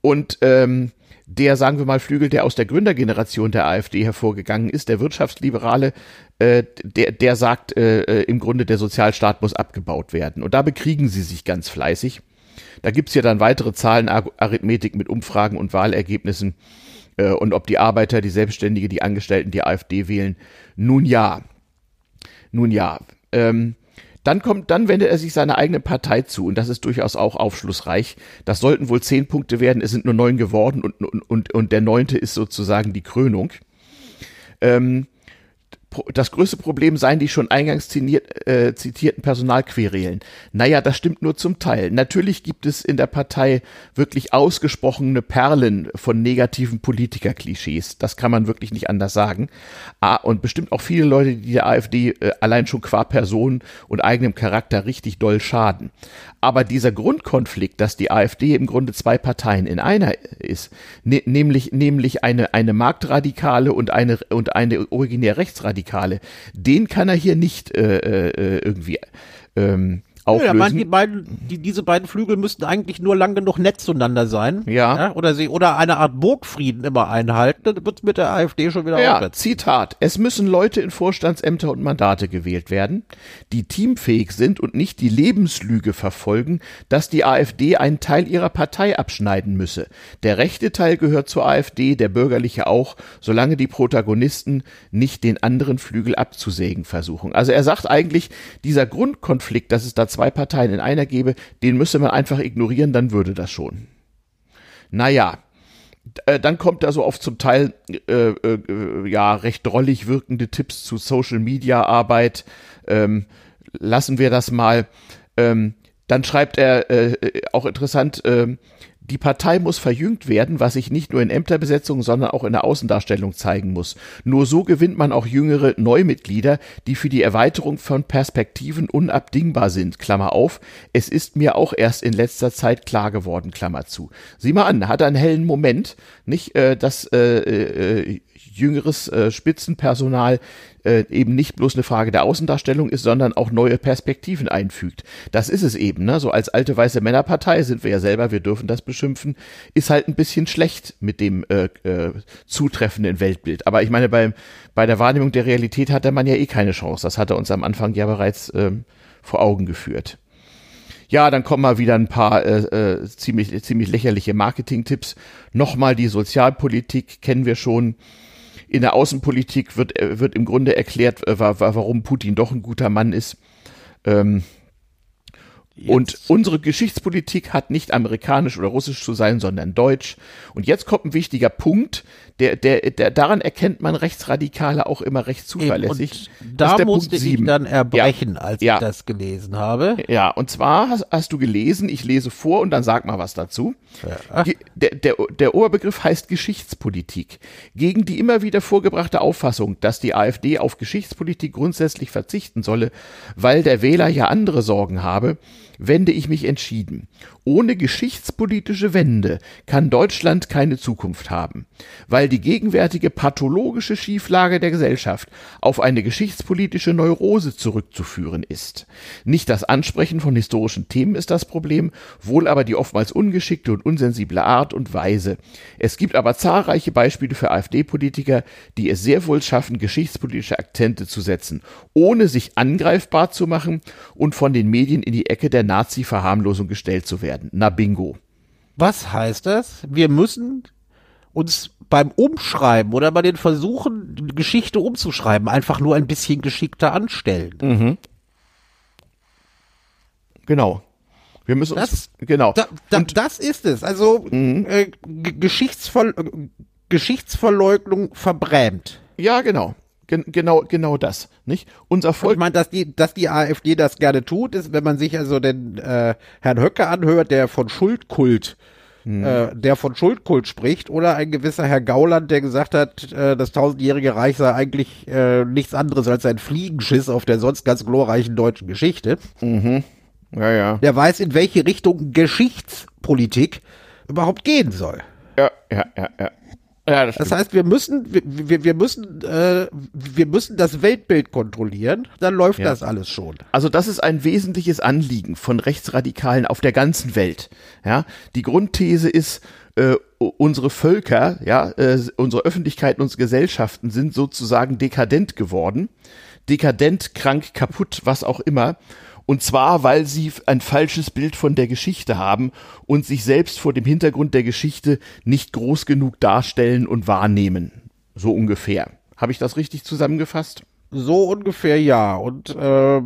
Und ähm, der, sagen wir mal, Flügel, der aus der Gründergeneration der AfD hervorgegangen ist, der Wirtschaftsliberale, äh, der, der sagt, äh, äh im Grunde der Sozialstaat muss abgebaut werden. Und da bekriegen sie sich ganz fleißig. Da gibt's ja dann weitere Zahlenarithmetik mit Umfragen und Wahlergebnissen äh, und ob die Arbeiter, die Selbstständige, die Angestellten die AfD wählen. Nun ja. Nun ja. Ähm, dann kommt, dann wendet er sich seiner eigenen Partei zu und das ist durchaus auch aufschlussreich. Das sollten wohl zehn Punkte werden, es sind nur neun geworden und, und, und, und der neunte ist sozusagen die Krönung. Ähm, das größte Problem seien die schon eingangs zitiert, äh, zitierten Personalquerelen. Naja, das stimmt nur zum Teil. Natürlich gibt es in der Partei wirklich ausgesprochene Perlen von negativen Politikerklischees. Das kann man wirklich nicht anders sagen. Ah, und bestimmt auch viele Leute, die der AfD äh, allein schon qua Person und eigenem Charakter richtig doll schaden. Aber dieser Grundkonflikt, dass die AfD im Grunde zwei Parteien in einer ist, ne, nämlich, nämlich eine, eine Marktradikale und eine, und eine originär Rechtsradikale, Rechtsradikale. Den kann er hier nicht äh, äh, irgendwie ähm, auflösen. Ja, die beiden, die, diese beiden Flügel müssten eigentlich nur lang genug nett zueinander sein. Ja. ja. oder sie, oder eine Art Burgfrieden immer einhalten, dann wird mit der AfD schon wieder ja, aufwärts. Zitat. Es müssen Leute in Vorstandsämter und Mandate gewählt werden, die teamfähig sind und nicht die Lebenslüge verfolgen, dass die AfD einen Teil ihrer Partei abschneiden müsse. Der rechte Teil gehört zur AfD, der bürgerliche auch, solange die Protagonisten nicht den anderen Flügel abzusägen versuchen. Also er sagt eigentlich, dieser Grundkonflikt, dass es da zwei Parteien in einer gäbe, den müsste man einfach ignorieren, dann würde das schon. Naja, äh, dann kommt da so oft zum Teil äh, äh, ja recht drollig wirkende Tipps zu Social Media Arbeit. Ähm, lassen wir das mal. Ähm, dann schreibt er äh, äh auch interessant, äh, die Partei muss verjüngt werden, was sich nicht nur in Ämterbesetzung, sondern auch in der Außendarstellung zeigen muss. Nur so gewinnt man auch jüngere Neumitglieder, die für die Erweiterung von Perspektiven unabdingbar sind. Klammer auf. Es ist mir auch erst in letzter Zeit klar geworden. Klammer zu. Sieh mal an, hat einen hellen Moment, nicht, äh, dass äh, äh, jüngeres äh, Spitzenpersonal äh, eben nicht bloß eine Frage der Außendarstellung ist, sondern auch neue Perspektiven einfügt. Das ist es eben, ne? So als alte weiße Männerpartei sind wir ja selber, wir dürfen das beschimpfen, ist halt ein bisschen schlecht mit dem äh, äh, zutreffenden Weltbild. Aber ich meine, bei, bei der Wahrnehmung der Realität hatte man ja eh keine Chance. Das hat er uns am Anfang ja bereits ähm, vor Augen geführt. Ja, dann kommen mal wieder ein paar äh, äh, ziemlich, ziemlich lächerliche Marketing-Tipps. Nochmal die Sozialpolitik kennen wir schon in der Außenpolitik wird, äh, wird im Grunde erklärt, äh, warum Putin doch ein guter Mann ist. Ähm, und unsere Geschichtspolitik hat nicht amerikanisch oder russisch zu sein, sondern deutsch. Und jetzt kommt ein wichtiger Punkt, der, der, der, daran erkennt man Rechtsradikale auch immer recht zuverlässig. Und da musste Punkt ich dann erbrechen, ja. als ja. ich das gelesen habe. Ja, und zwar hast, hast, du gelesen, ich lese vor und dann sag mal was dazu. Ja. Der, der, der Oberbegriff heißt Geschichtspolitik. Gegen die immer wieder vorgebrachte Auffassung, dass die AfD auf Geschichtspolitik grundsätzlich verzichten solle, weil der Wähler ja andere Sorgen habe, wende ich mich entschieden. Ohne geschichtspolitische Wende kann Deutschland keine Zukunft haben, weil die gegenwärtige pathologische Schieflage der Gesellschaft auf eine geschichtspolitische Neurose zurückzuführen ist. Nicht das Ansprechen von historischen Themen ist das Problem, wohl aber die oftmals ungeschickte und unsensible Art und Weise. Es gibt aber zahlreiche Beispiele für AfD-Politiker, die es sehr wohl schaffen, geschichtspolitische Akzente zu setzen, ohne sich angreifbar zu machen und von den Medien in die Ecke der Nazi-Verharmlosung gestellt zu werden werden. Na bingo. Was heißt das? Wir müssen uns beim Umschreiben oder bei den Versuchen, die Geschichte umzuschreiben, einfach nur ein bisschen geschickter anstellen. Mhm. Genau. genau. Wir müssen das, uns, genau. Da, da, das ist es. Also mhm. äh, Geschichtsver Geschichtsverleugnung verbrämt. Ja, genau. Gen genau, genau das, nicht? Unser Volk. Ich meine, dass die, dass die AfD das gerne tut, ist, wenn man sich also den äh, Herrn Höcke anhört, der von Schuldkult, hm. äh, der von Schuldkult spricht, oder ein gewisser Herr Gauland, der gesagt hat, äh, das tausendjährige Reich sei eigentlich äh, nichts anderes als ein Fliegenschiss auf der sonst ganz glorreichen deutschen Geschichte. Mhm. Ja, ja. Der weiß, in welche Richtung Geschichtspolitik überhaupt gehen soll. Ja, ja, ja, ja. Ja, das, das, heißt, wir müssen, wir, wir müssen, äh, wir müssen das Weltbild kontrollieren, dann läuft ja. das alles schon. Also das ist ein wesentliches Anliegen von Rechtsradikalen auf der ganzen Welt. Ja, die Grundthese ist, äh, unsere Völker, ja, äh, unsere Öffentlichkeiten, unsere Gesellschaften sind sozusagen dekadent geworden, dekadent, krank, kaputt, was auch immer. Und zwar, weil sie ein falsches Bild von der Geschichte haben und sich selbst vor dem Hintergrund der Geschichte nicht groß genug darstellen und wahrnehmen. So ungefähr. Habe ich das richtig zusammengefasst? So ungefähr ja. Und äh,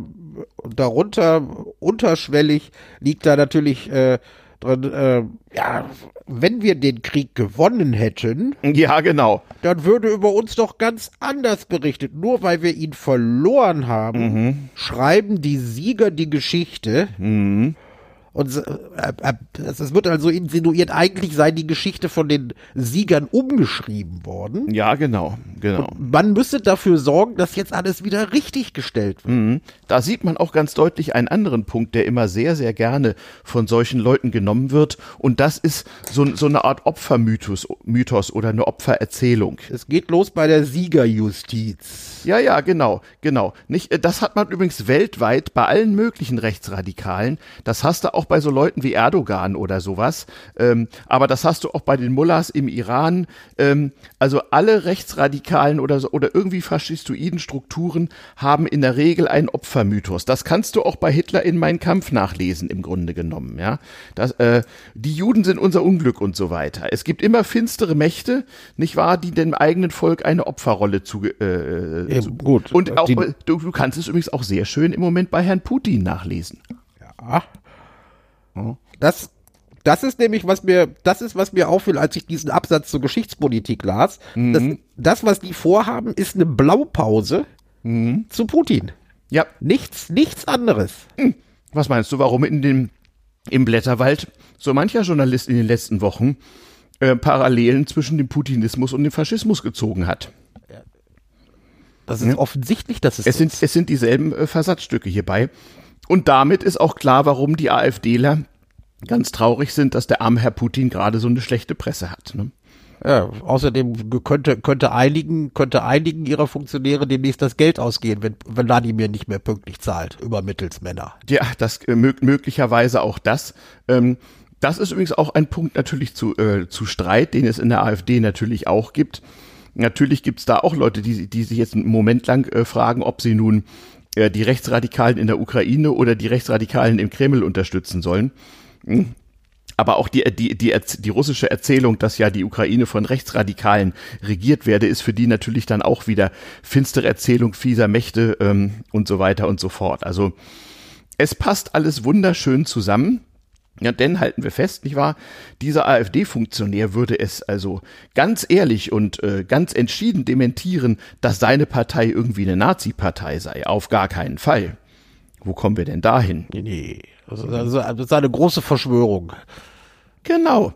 darunter, unterschwellig, liegt da natürlich äh, drin, äh, ja, wenn wir den Krieg gewonnen hätten. Ja, genau. Dann würde über uns doch ganz anders berichtet. Nur weil wir ihn verloren haben, mhm. schreiben die Sieger die Geschichte. Mhm. Und äh, äh, es wird also insinuiert, eigentlich sei die Geschichte von den Siegern umgeschrieben worden. Ja, genau, genau. Und man müsste dafür sorgen, dass jetzt alles wieder richtig gestellt wird. Mhm. Da sieht man auch ganz deutlich einen anderen Punkt, der immer sehr, sehr gerne von solchen Leuten genommen wird. Und das ist so, so eine Art Opfermythos Mythos oder eine Opfererzählung. Es geht los bei der Siegerjustiz. Ja, ja, genau, genau. Nicht, äh, das hat man übrigens weltweit bei allen möglichen Rechtsradikalen. Das hast du auch bei so Leuten wie Erdogan oder sowas. Ähm, aber das hast du auch bei den Mullahs im Iran. Ähm, also alle Rechtsradikalen oder so, oder irgendwie faschistoiden Strukturen haben in der Regel einen Opfermythos. Das kannst du auch bei Hitler in Mein Kampf nachlesen, im Grunde genommen, ja. Das, äh, die Juden sind unser Unglück und so weiter. Es gibt immer finstere Mächte, nicht wahr, die dem eigenen Volk eine Opferrolle zu, äh, Eben, gut. und auch, Die- du, du kannst es übrigens auch sehr schön im Moment bei Herrn Putin nachlesen. Ja. Das, das ist nämlich, was mir, das ist, was mir auffiel, als ich diesen Absatz zur Geschichtspolitik las. Das, das, was die vorhaben, ist eine Blaupause zu Putin. Ja, Nichts, nichts anderes. was meinst du, warum in dem, im Blätterwald so mancher Journalist in den letzten Wochen äh, Parallelen zwischen dem Putinismus und dem Faschismus gezogen hat? Das ist offensichtlich, dass es, Es sind, es sind dieselben äh, Versatzstücke hierbei. Und damit ist auch klar, warum die AfDler ganz traurig sind, dass der arme Herr Putin gerade so eine schlechte Presse hat. Ne? ja, außerdem könnte, könnte einigen, könnte einigen ihrer Funktionäre demnächst das Geld ausgehen, wenn, wenn Wladimir nicht mehr pünktlich zahlt, über Mittelsmänner. Ja, das äh, mög möglicherweise auch das. Ähm, das ist übrigens auch ein Punkt natürlich zu, äh, zu Streit, den es in der AfD natürlich auch gibt. Natürlich gibt's da auch Leute, die, die sich jetzt einen Moment lang äh, fragen, ob sie nun äh, die Rechtsradikalen in der Ukraine oder die Rechtsradikalen im Kreml unterstützen sollen. Hm. Aber auch die, die, die, Erz- die russische Erzählung, dass ja die Ukraine von Rechtsradikalen regiert werde, ist für die natürlich dann auch wieder finstere Erzählung fieser Mächte ähm, und so weiter und so fort. Also es passt alles wunderschön zusammen. Ja, denn halten wir fest, nicht wahr? Dieser AfD-Funktionär würde es also ganz ehrlich und äh, ganz entschieden dementieren, dass seine Partei irgendwie eine Nazi-Partei sei. Auf gar keinen Fall. Wo kommen wir denn dahin? Nee, nee. Das ist, also, das ist eine große Verschwörung. Genau.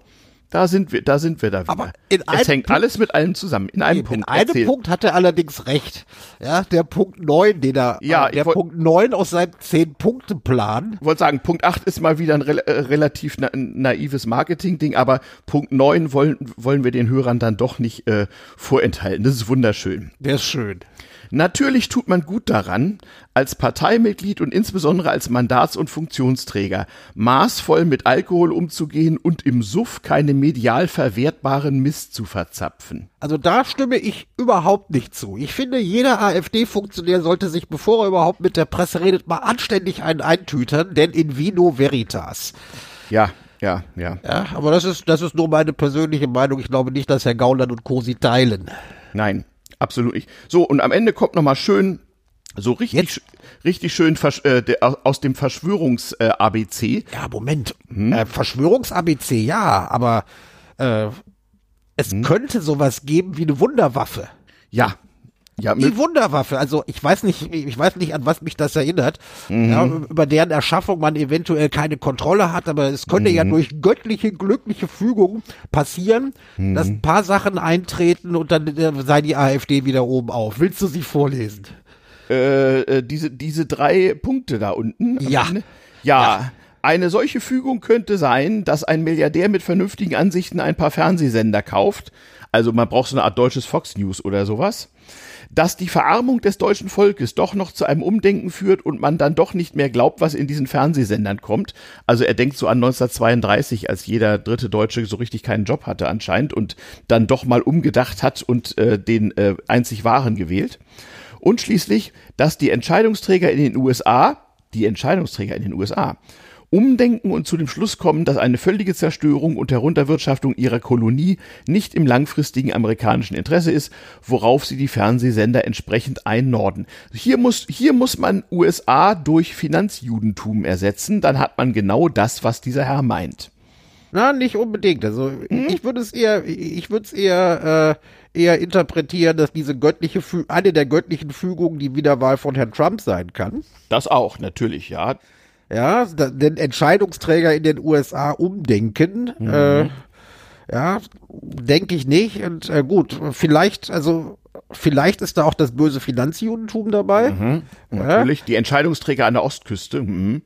Da sind wir, da sind wir da wieder. Aber in einem es hängt Punkt- alles mit allem zusammen. In einem In Punkt. einem Erzähl. Punkt hat er allerdings recht. Ja, der Punkt 9, den er, Ja, äh, der wollt- Punkt 9 aus seinem 10-Punkte-Plan. Ich wollte sagen, Punkt 8 ist mal wieder ein rel äh, relativ na naives Marketing-Ding, aber Punkt 9 wollen, wollen wir den Hörern dann doch nicht äh, vorenthalten. Das ist wunderschön. Der ist schön. Natürlich tut man gut daran, als Parteimitglied und insbesondere als Mandats- und Funktionsträger maßvoll mit Alkohol umzugehen und im Suff keine medial verwertbaren Mist zu verzapfen. Also da stimme ich überhaupt nicht zu. Ich finde, jeder AfD-Funktionär sollte sich, bevor er überhaupt mit der Presse redet, mal anständig einen eintütern, denn in vino veritas. Ja, ja, ja. Ja, aber das ist, das ist nur meine persönliche Meinung. Ich glaube nicht, dass Herr Gauland und Co. sie teilen. Nein, absolut nicht. So, und am Ende kommt nochmal schön, so richtig, sch- richtig schön äh, aus- dem Verschwörungs-ABC. Ja, Moment. Äh, Verschwörungs-ABC, ja, aber äh, es könnte sowas geben wie eine Wunderwaffe. ja, ja, Die Wunderwaffe, also ich weiß nicht, ich weiß nicht, an was mich das erinnert, ja, über deren Erschaffung man eventuell keine Kontrolle hat, aber es könnte ja durch göttliche, glückliche Fügung passieren, dass ein paar Sachen eintreten und dann äh, sei die AfD wieder oben auf. Willst du sie vorlesen? äh, äh, diese, diese drei Punkte da unten. Ja. Ja. Eine solche Fügung könnte sein, dass ein Milliardär mit vernünftigen Ansichten ein paar Fernsehsender kauft. Also man braucht so eine Art deutsches Fox News oder sowas. Dass die Verarmung des deutschen Volkes doch noch zu einem Umdenken führt und man dann doch nicht mehr glaubt, was in diesen Fernsehsendern kommt. Also er denkt so an 1932, als jeder dritte Deutsche so richtig keinen Job hatte anscheinend und dann doch mal umgedacht hat und äh, den äh, einzig wahren gewählt. Und schließlich, dass die Entscheidungsträger in den USA, die Entscheidungsträger in den USA, umdenken und zu dem Schluss kommen, dass eine völlige Zerstörung und Herunterwirtschaftung ihrer Kolonie nicht im langfristigen amerikanischen Interesse ist, worauf sie die Fernsehsender entsprechend einnorden. Hier muss, hier muss man USA durch Finanzjudentum ersetzen, dann hat man genau das, was dieser Herr meint. Na, nicht unbedingt. Also ich würde es eher, ich würde es eher, äh, eher interpretieren, dass diese göttliche, Fü eine der göttlichen Fügungen die Wiederwahl von Herrn Trump sein kann. Das auch, natürlich, ja. Ja, den Entscheidungsträger in den USA umdenken. Mhm. Äh, ja, denke ich nicht. Und äh, gut, vielleicht, also vielleicht ist da auch das böse Finanzjudentum dabei. Mhm, natürlich, ja. die Entscheidungsträger an der Ostküste. Mhm.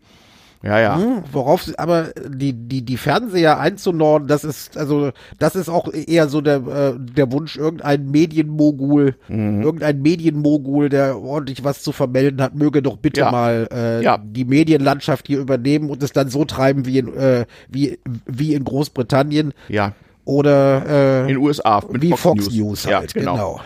Ja, ja. Hm, worauf aber die, die, die Fernseher einzunorden, das ist, also, das ist auch eher so der, äh, der Wunsch, irgendein Medienmogul, mhm. irgendein Medienmogul, der ordentlich was zu vermelden hat, möge doch bitte ja. mal äh, ja. die Medienlandschaft hier übernehmen und es dann so treiben wie in, äh, wie, wie in Großbritannien. Ja. Oder äh, in USA wie Fox, Fox News, News halt, ja, genau. genau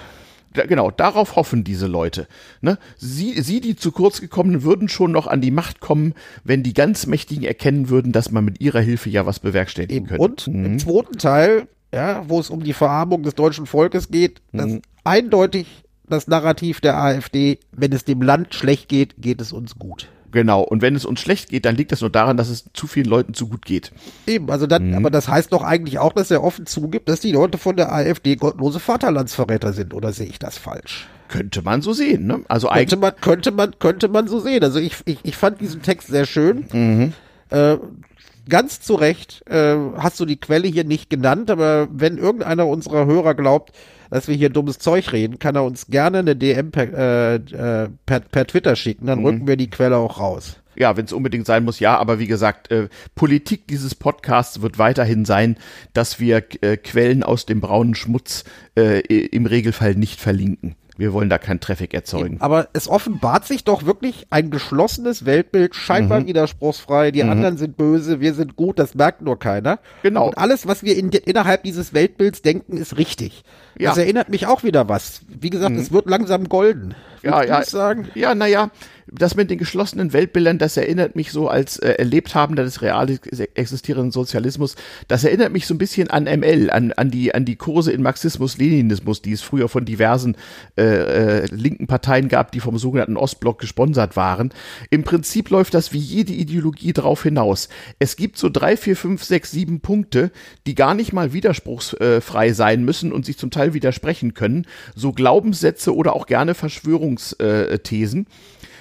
genau, darauf hoffen diese Leute. Ne? Sie, sie, die zu kurz gekommenen, würden schon noch an die Macht kommen, wenn die ganz Mächtigen erkennen würden, dass man mit ihrer Hilfe ja was bewerkstelligen könnte. Und mhm. im zweiten Teil, ja, wo es um die Verarmung des deutschen Volkes geht, das mhm. eindeutig das Narrativ der AfD, wenn es dem Land schlecht geht, geht es uns gut. Genau. Und wenn es uns schlecht geht, dann liegt das nur daran, dass es zu vielen Leuten zu gut geht. Eben, also dann, mhm. aber das heißt doch eigentlich auch, dass er offen zugibt, dass die Leute von der AfD gottlose Vaterlandsverräter sind, oder sehe ich das falsch? Könnte man so sehen, ne? Also könnte man, könnte man, könnte man so sehen. Also ich, ich, ich fand diesen Text sehr schön. Mhm. Äh, ganz zu Recht äh, hast du die Quelle hier nicht genannt, aber wenn irgendeiner unserer Hörer glaubt, dass wir hier dummes Zeug reden, kann er uns gerne eine DM per, äh, äh, per, per Twitter schicken, dann mhm. rücken wir die Quelle auch raus. Ja, wenn es unbedingt sein muss, ja, aber wie gesagt, äh, Politik dieses Podcasts wird weiterhin sein, dass wir äh, Quellen aus dem braunen Schmutz äh, im Regelfall nicht verlinken. Wir wollen da keinen Traffic erzeugen. Aber es offenbart sich doch wirklich ein geschlossenes Weltbild, scheinbar mhm. widerspruchsfrei. Die mhm. anderen sind böse, wir sind gut, das merkt nur keiner. Genau. Und alles, was wir in, innerhalb dieses Weltbilds denken, ist richtig. Ja. Das erinnert mich auch wieder was. Wie gesagt, mhm. es wird langsam golden. Ja, ja. Sagen? Ja, naja, das mit den geschlossenen Weltbildern, das erinnert mich so als äh, Erlebthabender des real existierenden Sozialismus, das erinnert mich so ein bisschen an ML, an, an, die, an die Kurse in Marxismus-Leninismus, die es früher von diversen äh, äh, linken Parteien gab, die vom sogenannten Ostblock gesponsert waren. Im Prinzip läuft das wie jede Ideologie drauf hinaus. Es gibt so drei, vier, fünf, sechs, sieben Punkte, die gar nicht mal widerspruchsfrei sein müssen und sich zum Teil widersprechen können. So Glaubenssätze oder auch gerne Verschwörungsthesen.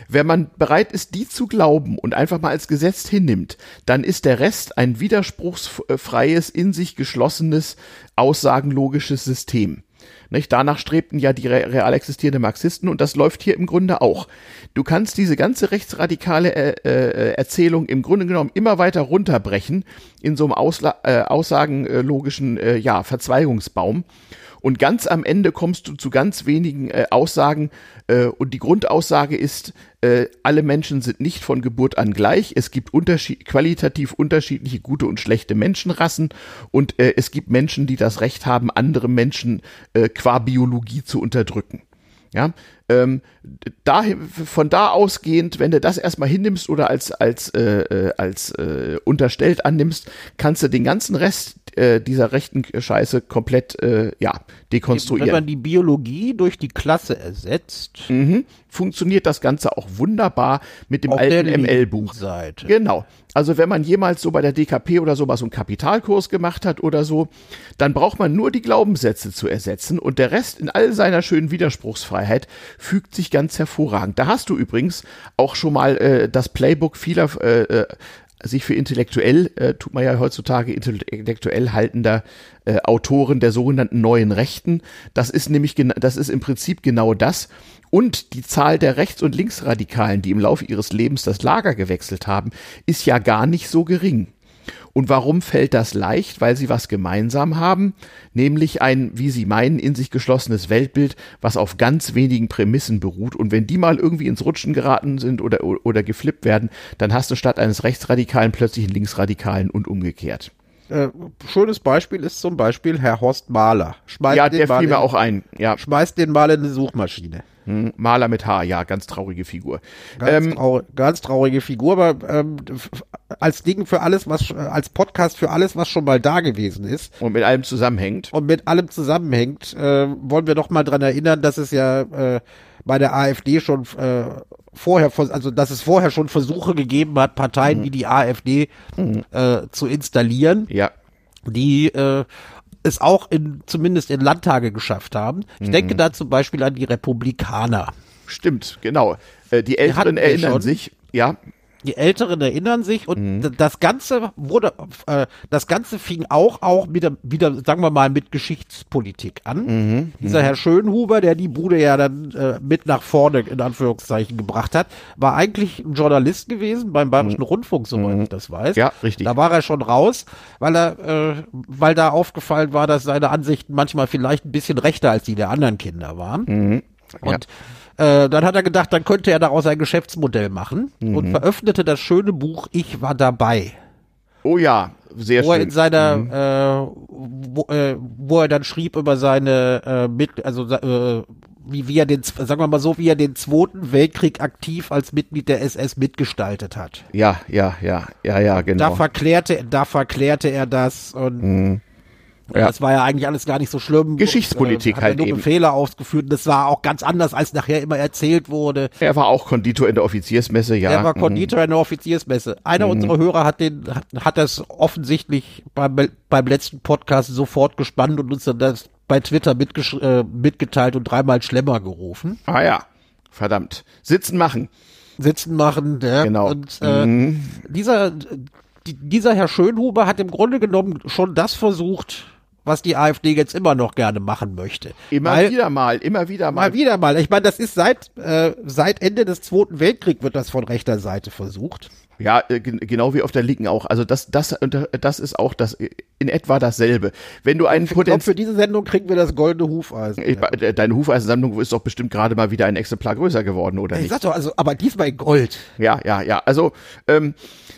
Wenn man bereit ist, die zu glauben und einfach mal als Gesetz hinnimmt, dann ist der Rest ein widerspruchsfreies, in sich geschlossenes, aussagenlogisches System. Nicht? Danach strebten ja die real existierenden Marxisten und das läuft hier im Grunde auch. Du kannst diese ganze rechtsradikale äh, äh, Erzählung im Grunde genommen immer weiter runterbrechen in so einem Ausla äh, aussagenlogischen äh, ja, Verzweigungsbaum. Und ganz am Ende kommst du zu ganz wenigen äh, Aussagen. Äh, und die Grundaussage ist, äh, alle Menschen sind nicht von Geburt an gleich. Es gibt unterschied qualitativ unterschiedliche gute und schlechte Menschenrassen. Und äh, es gibt Menschen, die das Recht haben, andere Menschen äh, qua Biologie zu unterdrücken. Ja, ähm, da, von da ausgehend, wenn du das erstmal hinnimmst oder als, als, äh, äh, als äh, unterstellt annimmst, kannst du den ganzen Rest äh, dieser rechten Scheiße komplett äh, ja, dekonstruieren. Wenn man die Biologie durch die Klasse ersetzt, mhm. funktioniert das Ganze auch wunderbar mit dem alten ML-Buch. Genau. Also wenn man jemals so bei der DKP oder so mal so einen Kapitalkurs gemacht hat oder so, dann braucht man nur die Glaubenssätze zu ersetzen und der Rest in all seiner schönen Widerspruchsfreiheit fügt sich ganz hervorragend. Da hast du übrigens auch schon mal äh, das Playbook vieler äh, äh sich für intellektuell, äh, tut man ja heutzutage intellektuell haltender äh, Autoren der sogenannten neuen Rechten. Das ist nämlich, das ist im Prinzip genau das. Und die Zahl der Rechts- und Linksradikalen, die im Laufe ihres Lebens das Lager gewechselt haben, ist ja gar nicht so gering. Und warum fällt das leicht? Weil sie was gemeinsam haben, nämlich ein, wie sie meinen, in sich geschlossenes Weltbild, was auf ganz wenigen Prämissen beruht. Und wenn die mal irgendwie ins Rutschen geraten sind oder, oder geflippt werden, dann hast du statt eines Rechtsradikalen plötzlich einen Linksradikalen und umgekehrt. Äh, schönes Beispiel ist zum Beispiel Herr Horst Mahler. Schmeißt ja, der fiel mir auch ein. Ja. Schmeißt den mal in eine Suchmaschine. Hm, Maler mit Haar, ja, ganz traurige Figur. Ganz, ähm, traurig, ganz traurige Figur, aber ähm, als Ding für alles, was als Podcast für alles, was schon mal da gewesen ist. Und mit allem zusammenhängt. Und mit allem zusammenhängt, äh, wollen wir doch mal dran erinnern, dass es ja äh, bei der AfD schon äh, vorher, also dass es vorher schon Versuche gegeben hat, Parteien mhm. wie die AfD mhm. äh, zu installieren. Ja. Die äh, es auch in, zumindest in Landtage geschafft haben. Ich mhm. denke da zum Beispiel an die Republikaner. Stimmt, genau. Äh, die Älteren erinnern sich, ja. Die Älteren erinnern sich und mhm. das Ganze wurde, äh, das Ganze fing auch auch wieder, wieder, sagen wir mal, mit Geschichtspolitik an. Mhm. Dieser mhm. Herr Schönhuber, der die Bude ja dann äh, mit nach vorne in Anführungszeichen gebracht hat, war eigentlich ein Journalist gewesen beim Bayerischen mhm. Rundfunk, soweit ich das weiß. Ja, richtig. Da war er schon raus, weil er, äh, weil da aufgefallen war, dass seine Ansichten manchmal vielleicht ein bisschen rechter als die der anderen Kinder waren. Mhm. Und äh, dann hat er gedacht, dann könnte er daraus ein Geschäftsmodell machen mhm. und veröffentlichte das schöne Buch Ich war dabei. Oh ja, sehr wo schön. Er in seiner, mhm. äh, wo, äh, wo er dann schrieb über seine, äh, mit, also äh, wie, wie er den, sagen wir mal so, wie er den Zweiten Weltkrieg aktiv als Mitglied der SS mitgestaltet hat. Ja, ja, ja, ja, ja, genau. Da verklärte, da verklärte er das und mhm. Ja. Das war ja eigentlich alles gar nicht so schlimm. Geschichtspolitik und, äh, halt nur eben. Fehler ausgeführt. Und das war auch ganz anders, als nachher immer erzählt wurde. Er war auch Konditor in der Offiziersmesse, ja. Er war Konditor mhm. in der Offiziersmesse. Einer mhm. unserer Hörer hat den, hat, hat das offensichtlich beim, beim letzten Podcast sofort gespannt und uns dann das bei Twitter äh, mitgeteilt und dreimal Schlemmer gerufen. Ah ja, verdammt. Sitzen machen. Sitzen machen, ja. Genau. Und äh, mhm. dieser, dieser Herr Schönhuber hat im Grunde genommen schon das versucht, was die AfD jetzt immer noch gerne machen möchte. Immer Weil, wieder mal, immer wieder mal. Mal wieder mal. Ich meine, das ist seit, äh, seit Ende des Zweiten Weltkriegs wird das von rechter Seite versucht. Ja, äh, genau wie auf der linken auch. Also das, das, das ist auch das in etwa dasselbe. Wenn du einen Potenz für diese Sendung kriegen wir das goldene Hufeisen. Ich. Deine Hufeisensammlung ist doch bestimmt gerade mal wieder ein Exemplar größer geworden, oder ich nicht? Sag doch, also, aber diesmal Gold. Ja, ja, ja. Also ähm,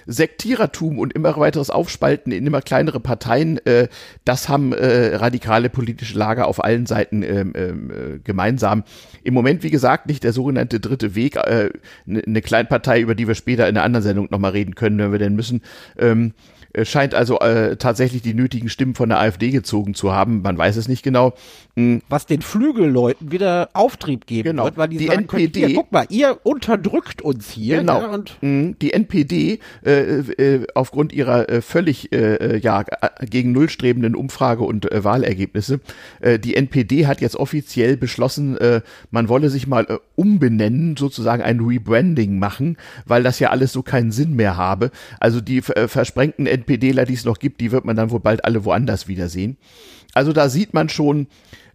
Sektierertum und immer weiteres Aufspalten in immer kleinere Parteien, äh, das haben äh, radikale politische Lager auf allen Seiten ähm, ähm, äh, gemeinsam. Im Moment, wie gesagt, nicht der sogenannte dritte Weg, äh, eine ne Kleinpartei, über die wir später in einer anderen Sendung nochmal reden können, wenn wir denn müssen. Ähm, äh, scheint also äh, tatsächlich die nötigen Stimmen von der AfD gezogen zu haben. Man weiß es nicht genau. Mhm. Was den Flügelleuten wieder Auftrieb geben genau. wird, weil die, die sagen, NPD, ihr, guck mal, ihr unterdrückt uns hier. Genau. Ja, und mhm. die NPD äh, äh, aufgrund ihrer äh, völlig äh, ja gegen Null strebenden Umfrage und äh, Wahlergebnisse. Äh, die NPD hat jetzt offiziell beschlossen, äh, man wolle sich mal äh, umbenennen, sozusagen ein Rebranding machen, weil das ja alles so keinen Sinn mehr habe. Also die äh, versprengten NPD NPDler, die es noch gibt, die wird man dann wohl bald alle woanders wiedersehen. Also da sieht man schon,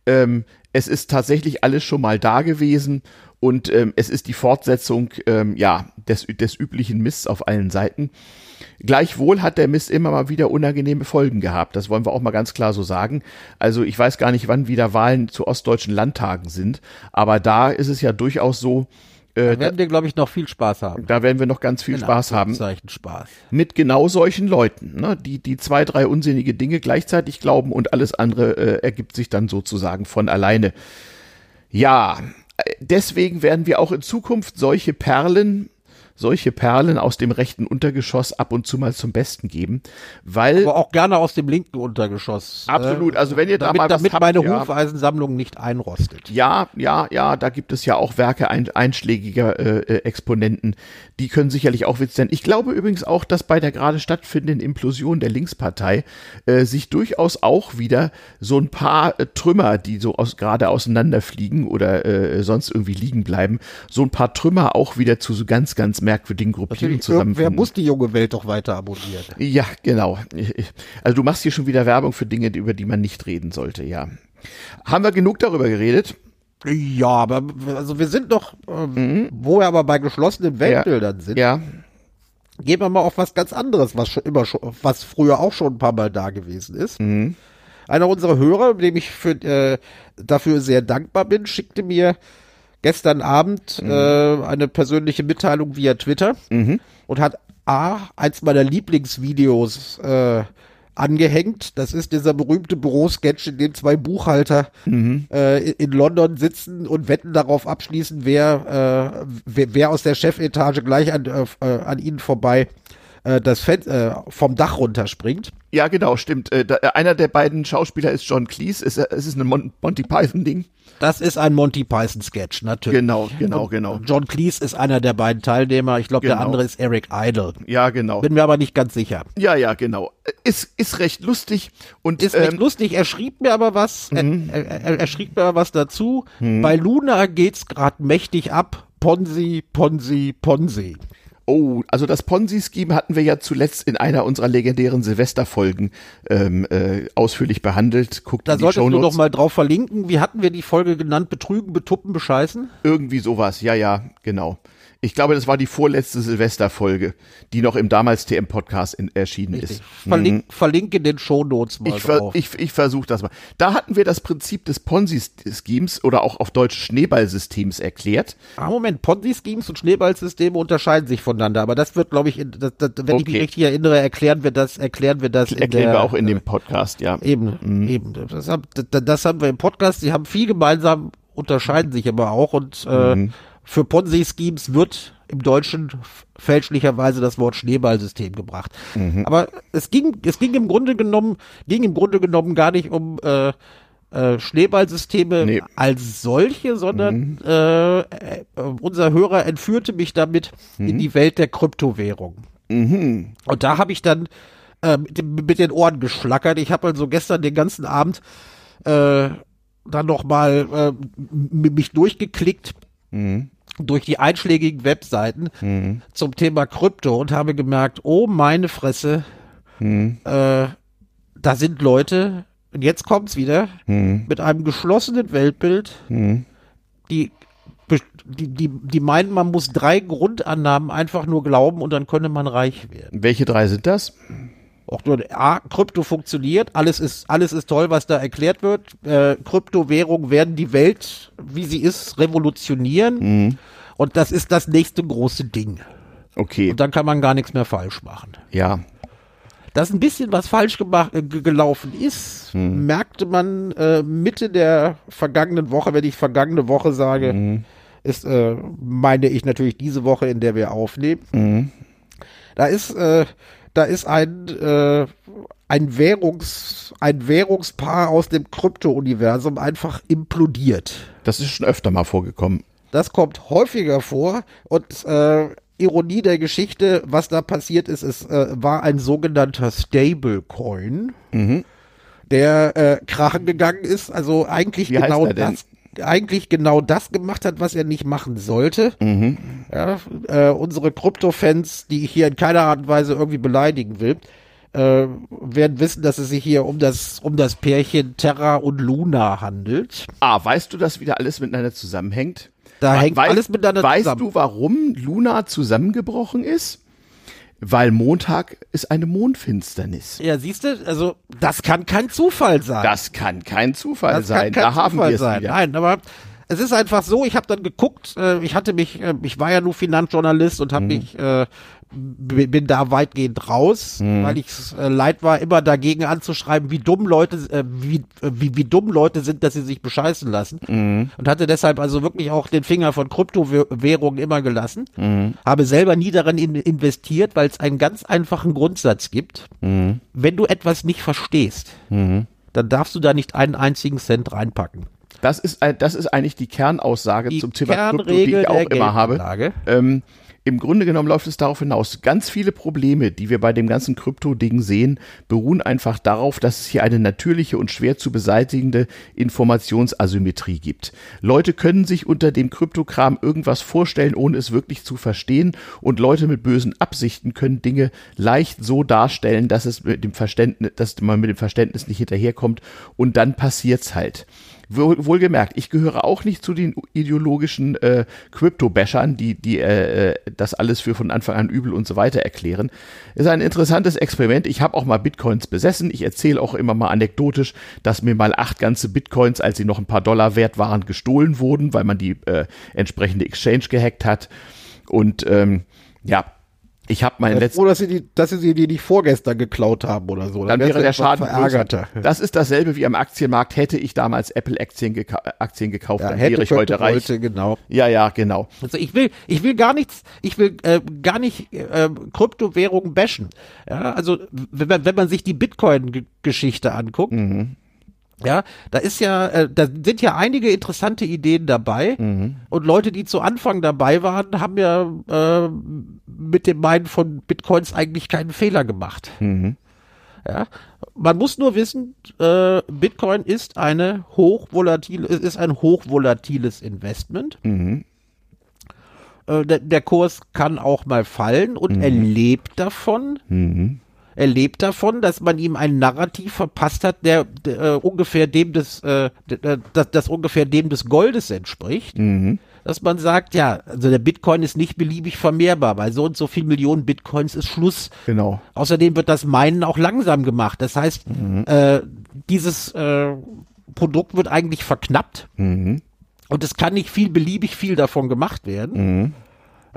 ähm, es ist tatsächlich alles schon mal da gewesen und ähm, es ist die Fortsetzung ähm, ja des, des üblichen Mists auf allen Seiten. Gleichwohl hat der Mist immer mal wieder unangenehme Folgen gehabt. Das wollen wir auch mal ganz klar so sagen. Also ich weiß gar nicht, wann wieder Wahlen zu ostdeutschen Landtagen sind, aber da ist es ja durchaus so, äh, da werden wir, glaube ich, noch viel Spaß haben. Da werden wir noch ganz viel In Spaß haben. Spaß. Mit genau solchen Leuten, ne? die, die zwei, drei unsinnige Dinge gleichzeitig glauben und alles andere äh, ergibt sich dann sozusagen von alleine. Ja, äh, deswegen werden wir auch in Zukunft solche Perlen solche Perlen aus dem rechten Untergeschoss ab und zu mal zum Besten geben, weil aber auch gerne aus dem linken Untergeschoss. Äh, Absolut, also wenn ihr damit, da mal damit habt, meine ja. Hufeisensammlung nicht einrostet. Ja, ja, ja, da gibt es ja auch Werke ein, einschlägiger äh, äh, Exponenten, die können sicherlich auch Witz sein. Ich glaube übrigens auch, dass bei der gerade stattfindenden Implosion der Linkspartei äh, sich durchaus auch wieder so ein paar äh, Trümmer, die so aus, gerade auseinanderfliegen oder äh, sonst irgendwie liegen bleiben, so ein paar Trümmer auch wieder zu so ganz, ganz merkwürdigen Gruppierungen zusammenfinden. Wer muss die junge Welt doch weiter abonnieren? Ja, genau. Also du machst hier schon wieder Werbung für Dinge, über die man nicht reden sollte, ja. Haben wir genug darüber geredet? Ja, aber also wir sind doch, ähm, mhm. wo wir aber bei geschlossenen Weltbildern ja. sind. Ja. Gehen wir mal auf was ganz anderes, was schon immer schon, was früher auch schon ein paar Mal da gewesen ist. Mhm. Einer unserer Hörer, dem ich für, äh, dafür sehr dankbar bin, schickte mir gestern Abend mhm. äh, eine persönliche Mitteilung via Twitter mhm. und hat A, eins meiner Lieblingsvideos äh, angehängt. Das ist dieser berühmte Bürosketch, in dem zwei Buchhalter mhm. äh, in London sitzen und Wetten darauf abschließen, wer, äh, wer, wer aus der Chefetage gleich an, äh, an ihnen vorbei äh, das Fen äh, vom Dach runterspringt. Ja, genau, stimmt. Äh, da, einer der beiden Schauspieler ist John Cleese. Es, es ist ein Mon Monty Python-Ding. Das ist ein Monty Python-Sketch, natürlich. Genau, genau, genau. John Cleese ist einer der beiden Teilnehmer. Ich glaube, genau. der andere ist Eric Idle. Ja, genau. Bin mir aber nicht ganz sicher. Ja, ja, genau. Ist, ist recht lustig und ist ähm, recht lustig. Er schrieb mir aber was. Mhm. Er, er, er, schrieb mir aber was dazu. Mhm. Bei Luna geht's gerade mächtig ab. Ponzi, Ponzi, Ponzi. Oh, also das Ponzi-Scheme hatten wir ja zuletzt in einer unserer legendären Silvesterfolgen ähm, äh, ausführlich behandelt. Guckt Da solltest du Shownotes. doch mal drauf verlinken. Wie hatten wir die Folge genannt? Betrügen, betuppen, bescheißen? Irgendwie sowas, ja, ja, genau. Ich glaube, das war die vorletzte Silvesterfolge, die noch im damals TM-Podcast erschienen ist. Verlink, Verlinke in den Shownotes mal Ich, ver ich, ich versuche das mal. Da hatten wir das Prinzip des Ponzi-Schemes oder auch auf Deutsch Schneeballsystems erklärt. ah, Moment, Ponzi-Schemes und Schneeballsysteme unterscheiden sich voneinander, aber das wird, glaube ich, in, das, das, wenn ich mich Okay. richtig erinnere, erklären wir das, erklären wir das in Erklären der, wir auch in dem Podcast, ja. Eben, eben. Das, haben- das, das haben wir im Podcast. Sie haben viel gemeinsam, unterscheiden sich aber auch. Und äh, für Ponzi-Schemes wird im Deutschen fälschlicherweise das Wort Schneeballsystem gebracht. Aber es ging, es ging im Grunde genommen, ging im Grunde genommen gar nicht um äh, äh, Schneeballsysteme Nee. als solche, sondern äh, äh, unser Hörer entführte mich damit in die Welt der Kryptowährung. Und da habe ich dann äh, mit, dem, mit den Ohren geschlackert. Ich habe also gestern den ganzen Abend äh, dann noch mal äh, mich durchgeklickt durch die einschlägigen Webseiten zum Thema Krypto und habe gemerkt, oh meine Fresse, äh, da sind Leute, und jetzt kommt's wieder, mit einem geschlossenen Weltbild, die, be- die, die, die meinen, man muss drei Grundannahmen einfach nur glauben und dann könne man reich werden. Welche drei sind das? Auch nur, A, Krypto funktioniert, alles ist, alles ist toll, was da erklärt wird. Äh, Kryptowährungen werden die Welt, wie sie ist, revolutionieren. Und das ist das nächste große Ding. Okay, Und dann kann man gar nichts mehr falsch machen. ja. Dass ein bisschen was falsch gemacht, äh, ge- gelaufen ist, merkte man äh, Mitte der vergangenen Woche, wenn ich vergangene Woche sage, ist, äh, meine ich natürlich diese Woche, in der wir aufnehmen. Da ist, äh, da ist ein, äh, ein Währungs, ein Währungspaar aus dem Krypto-Universum einfach implodiert. Das ist schon öfter mal vorgekommen. Das kommt häufiger vor und äh, Ironie der Geschichte, was da passiert ist, es äh, war ein sogenannter Stablecoin, der äh, krachen gegangen ist, also eigentlich Wie genau das eigentlich genau das gemacht hat, was er nicht machen sollte. Mhm. Ja, äh, unsere Krypto-Fans, die ich hier in keiner Art und Weise irgendwie beleidigen will, äh, werden wissen, dass es sich hier um das um das Pärchen Terra und Luna handelt. Ah, weißt du, dass wieder alles miteinander zusammenhängt? Da hängt weißt- alles miteinander Weißt zusammen. du, warum Luna zusammengebrochen ist? Weil Montag ist eine Mondfinsternis. Ja, siehst du, also das kann kein Zufall sein. Das kann kein Zufall Das sein. kein da haben Zufall wir es wieder. Nein, aber es ist einfach so, ich habe dann geguckt, äh, ich hatte mich, äh, ich war ja nur Finanzjournalist und Mhm. habe mich, äh, bin da weitgehend raus, Mhm. weil ich äh, leid war, immer dagegen anzuschreiben, wie dumm Leute, äh, wie, äh, wie, wie dumm Leute sind, dass sie sich bescheißen lassen. Mhm. Und hatte deshalb also wirklich auch den Finger von Kryptowährungen immer gelassen. Mhm. Habe selber nie darin in, investiert, weil es einen ganz einfachen Grundsatz gibt. Mhm. Wenn du etwas nicht verstehst, dann darfst du da nicht einen einzigen Cent reinpacken. Das ist, das ist eigentlich die Kernaussage Die zum Thema Krypto, die ich auch immer habe. Ähm, Im Grunde genommen läuft es darauf hinaus. Ganz viele Probleme, die wir bei dem ganzen Krypto-Ding sehen, beruhen einfach darauf, dass es hier eine natürliche und schwer zu beseitigende Informationsasymmetrie gibt. Leute können sich unter dem Kryptokram irgendwas vorstellen, ohne es wirklich zu verstehen. Und Leute mit bösen Absichten können Dinge leicht so darstellen, dass es mit dem Verständnis, dass man mit dem Verständnis nicht hinterherkommt. Und dann passiert's halt. Wohl, wohlgemerkt, ich gehöre auch nicht zu den ideologischen äh, Crypto-Bashern, die, die äh, äh, das alles für von Anfang an übel und so weiter erklären. Ist ein interessantes Experiment. Ich habe auch mal Bitcoins besessen. Ich erzähle auch immer mal anekdotisch, dass mir mal acht ganze Bitcoins, als sie noch ein paar Dollar wert waren, gestohlen wurden, weil man die äh, entsprechende Exchange gehackt hat. Und ähm, ja, ich habe meinen letzten Froh, dass sie, die, dass sie die nicht vorgestern geklaut haben oder so. dann wärst wäre der Schaden verärgerter. größer. Das ist dasselbe wie am Aktienmarkt. Hätte ich damals Apple-Aktien geka Aktien gekauft, Ja, dann hätte, wäre ich heute reich. wollte, genau. Ja, ja, genau. Also ich will, ich will gar nichts, ich will äh, gar nicht äh, Kryptowährungen bashen. Ja, also wenn man, wenn man sich die Bitcoin-Geschichte anguckt, ja, da ist ja, äh, da sind ja einige interessante Ideen dabei und Leute, die zu Anfang dabei waren, haben ja äh, mit dem Meinen von Bitcoins eigentlich keinen Fehler gemacht. Ja, man muss nur wissen, äh, Bitcoin ist eine hochvolatile, ist ein hochvolatiles Investment. Äh, äh, der, der Kurs kann auch mal fallen und Mhm. er lebt davon. Er lebt davon, dass man ihm ein Narrativ verpasst hat, der, der äh, ungefähr dem des, äh, das, das ungefähr dem des Goldes entspricht. Mhm. Dass man sagt, ja, also der Bitcoin ist nicht beliebig vermehrbar, weil so und so viel Millionen Bitcoins ist Schluss. Genau. Außerdem wird das Meinen auch langsam gemacht. Das heißt, äh, dieses äh, Produkt wird eigentlich verknappt und es kann nicht viel beliebig viel davon gemacht werden.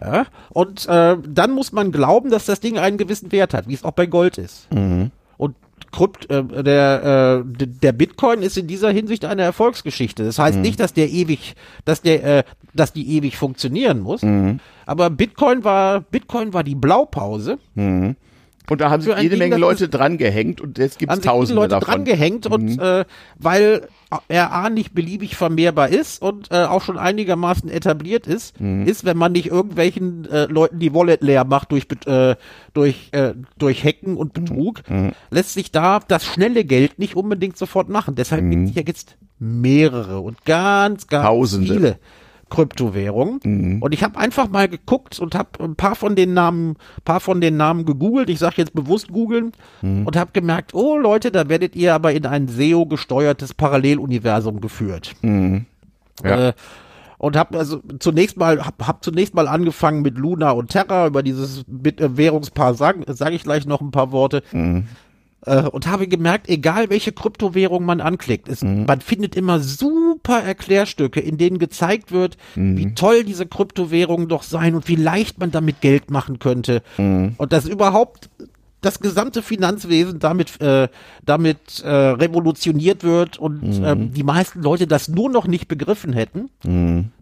Ja, und äh, dann muss man glauben, dass das Ding einen gewissen Wert hat, wie es auch bei Gold ist. Und Krypt, äh, der, äh, der Bitcoin ist in dieser Hinsicht eine Erfolgsgeschichte. Das heißt nicht, dass der ewig, dass der, äh, dass die ewig funktionieren muss. Aber Bitcoin war, Bitcoin war die Blaupause. Und da haben sich jede Menge Leute dran gehängt und jetzt gibt es Tausende Leute davon. Mhm. dran gehängt und äh, weil er A nicht beliebig vermehrbar ist und äh, auch schon einigermaßen etabliert ist, Mhm. ist, wenn man nicht irgendwelchen äh, Leuten die Wallet leer macht durch äh, durch äh, durch Hacken und Mhm. Betrug, lässt sich da das schnelle Geld nicht unbedingt sofort machen. Deshalb gibt es ja jetzt mehrere und ganz ganz Mhm. Tausende. Mhm. viele Kryptowährungen. Und ich habe einfach mal geguckt und habe ein paar von den Namen, paar von den Namen gegoogelt. Ich sage jetzt bewusst googeln Mhm. und habe gemerkt, oh Leute, da werdet ihr aber in ein SEO gesteuertes Paralleluniversum geführt. Ja. Äh, und habe also zunächst mal hab, hab zunächst mal angefangen mit Luna und Terra über dieses äh, Währungspaar sage sag ich gleich noch ein paar Worte äh, und habe gemerkt, egal welche Kryptowährung man anklickt, es, man findet immer super Erklärstücke, in denen gezeigt wird, wie toll diese Kryptowährungen doch seien und wie leicht man damit Geld machen könnte. Und dass überhaupt das gesamte Finanzwesen damit äh, damit äh, revolutioniert wird und ähm, die meisten Leute das nur noch nicht begriffen hätten.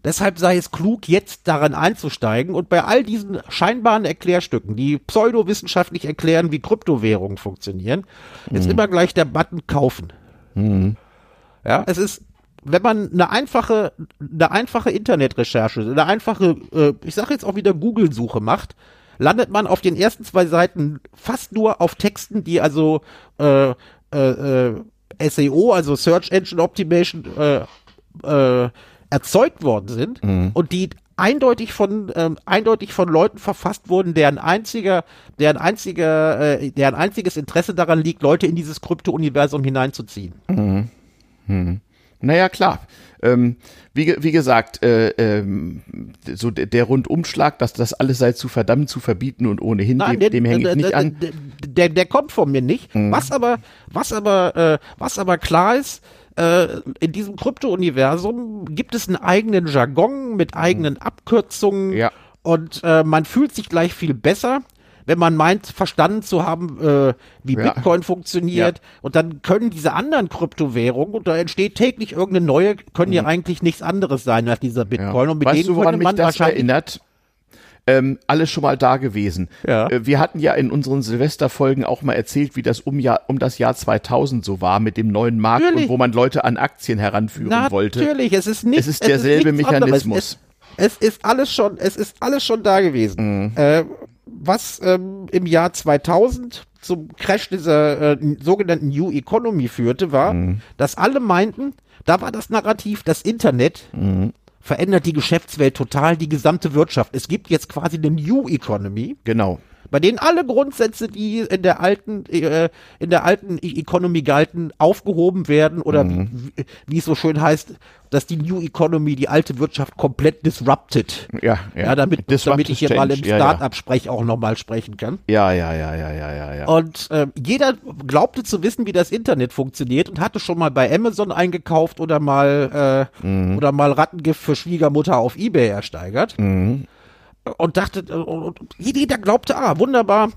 Deshalb sei es klug, jetzt daran einzusteigen und bei all diesen scheinbaren Erklärstücken, die pseudowissenschaftlich erklären, wie Kryptowährungen funktionieren, ist immer gleich der Button kaufen. Ja, es ist, wenn man eine einfache, eine einfache Internetrecherche, eine einfache, äh, ich sage jetzt auch wieder Google-Suche macht, landet man auf den ersten zwei Seiten fast nur auf Texten, die also äh, äh, äh, SEO, also Search Engine Optimation, äh, äh, erzeugt worden sind und die eindeutig von ähm, eindeutig von Leuten verfasst wurden, deren einziger deren einziger äh, deren einziges Interesse daran liegt, Leute in dieses Krypto-Universum hineinzuziehen. Naja, klar. Ähm, wie, wie gesagt, äh, ähm, so der, der Rundumschlag, dass das alles sei zu verdammt zu verbieten und ohnehin, dem, der- dem hänge ich nicht an. Mhm. Der, der, kommt von mir nicht. Was aber, was aber, äh, was aber klar ist, äh, in diesem Krypto-Universum gibt es einen eigenen Jargon mit eigenen Abkürzungen Mhm. Ja. und äh, man fühlt sich gleich viel besser. Wenn man meint, verstanden zu haben, äh, wie Ja. Bitcoin funktioniert, und dann können diese anderen Kryptowährungen, und da entsteht täglich irgendeine neue, können ja eigentlich nichts anderes sein als dieser Mhm. Ja. Bitcoin. Und mit weißt denen du, woran könnte mich man das erinnert? Ähm, alles schon mal da gewesen. Ja. Äh, wir hatten ja in unseren Silvesterfolgen auch mal erzählt, wie das um, Jahr, um das Jahr 2000 so war mit dem neuen Markt Natürlich. und wo man Leute an Aktien heranführen wollte. Natürlich, es ist nicht. Es ist derselbe nichts Mechanismus. Anderes. Es, es ist alles schon, es ist alles schon da gewesen. Mhm. Äh, was ähm, im Jahr 2000 zum Crash dieser äh, sogenannten New Economy führte, war, Mhm. dass alle meinten, da war das Narrativ, das Internet Mhm. verändert die Geschäftswelt total, die gesamte Wirtschaft. Es gibt jetzt quasi eine New Economy Genau. Bei denen alle Grundsätze, die in der alten, äh, in der alten Economy galten, aufgehoben werden oder wie, wie- wie es so schön heißt, dass die New Economy die alte Wirtschaft komplett disrupted. Ja, ja. Ja, damit, damit ich hier mal im Change, ja, ja. Startup-Sprech auch nochmal sprechen kann. Ja, ja, ja, ja, ja, ja, ja. Und äh, jeder glaubte zu wissen, wie das Internet funktioniert und hatte schon mal bei Amazon eingekauft oder mal äh, Mhm. oder mal Rattengift für Schwiegermutter auf Ebay ersteigert und dachte äh, und und jeder glaubte, ah wunderbar,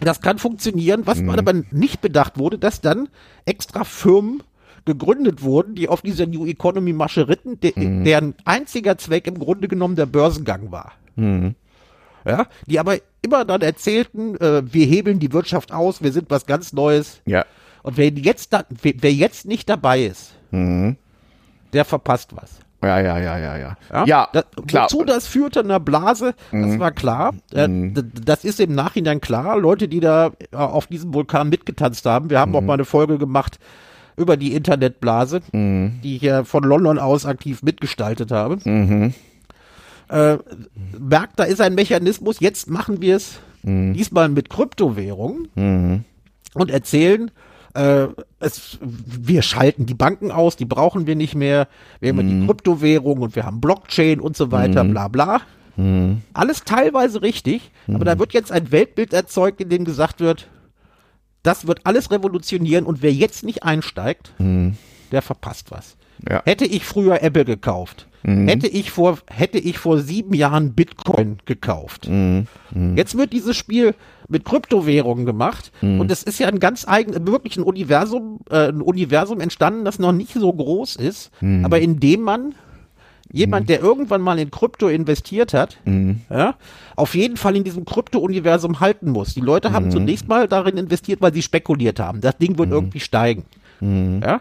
das kann funktionieren. Was man aber nicht bedacht wurde, dass dann extra Firmen gegründet wurden, die auf dieser New Economy Masche ritten, de deren einziger Zweck im Grunde genommen der Börsengang war. Ja, die aber immer dann erzählten, äh, wir hebeln die Wirtschaft aus, wir sind was ganz Neues. Ja. Und wer jetzt, da, wer, wer jetzt nicht dabei ist, der verpasst was. Ja, ja, ja, ja, ja. Ja, Ja, da, klar. Wozu das führte einer Blase, das war klar. Äh, d- Das ist im Nachhinein klar. Leute, die da äh, auf diesem Vulkan mitgetanzt haben, wir haben auch mal eine Folge gemacht über die Internetblase, die ich ja von London aus aktiv mitgestaltet habe. äh, merkt, da ist ein Mechanismus, jetzt machen wir es diesmal mit Kryptowährungen und erzählen, äh, es, wir schalten die Banken aus, die brauchen wir nicht mehr, wir haben die Kryptowährung und wir haben Blockchain und so weiter, bla bla. Alles teilweise richtig, aber da wird jetzt ein Weltbild erzeugt, in dem gesagt wird, das wird alles revolutionieren und wer jetzt nicht einsteigt, der verpasst was. Ja. Hätte ich früher Apple gekauft, hätte ich vor hätte ich vor sieben Jahren Bitcoin gekauft. Jetzt wird dieses Spiel mit Kryptowährungen gemacht und es ist ja ein ganz eigen, wirklich ein Universum, äh, ein Universum entstanden, das noch nicht so groß ist, aber in dem man jemand, der irgendwann mal in Krypto investiert hat, ja, auf jeden Fall in diesem Krypto-Universum halten muss. Die Leute haben zunächst mal darin investiert, weil sie spekuliert haben. Das Ding wird irgendwie steigen. Ja.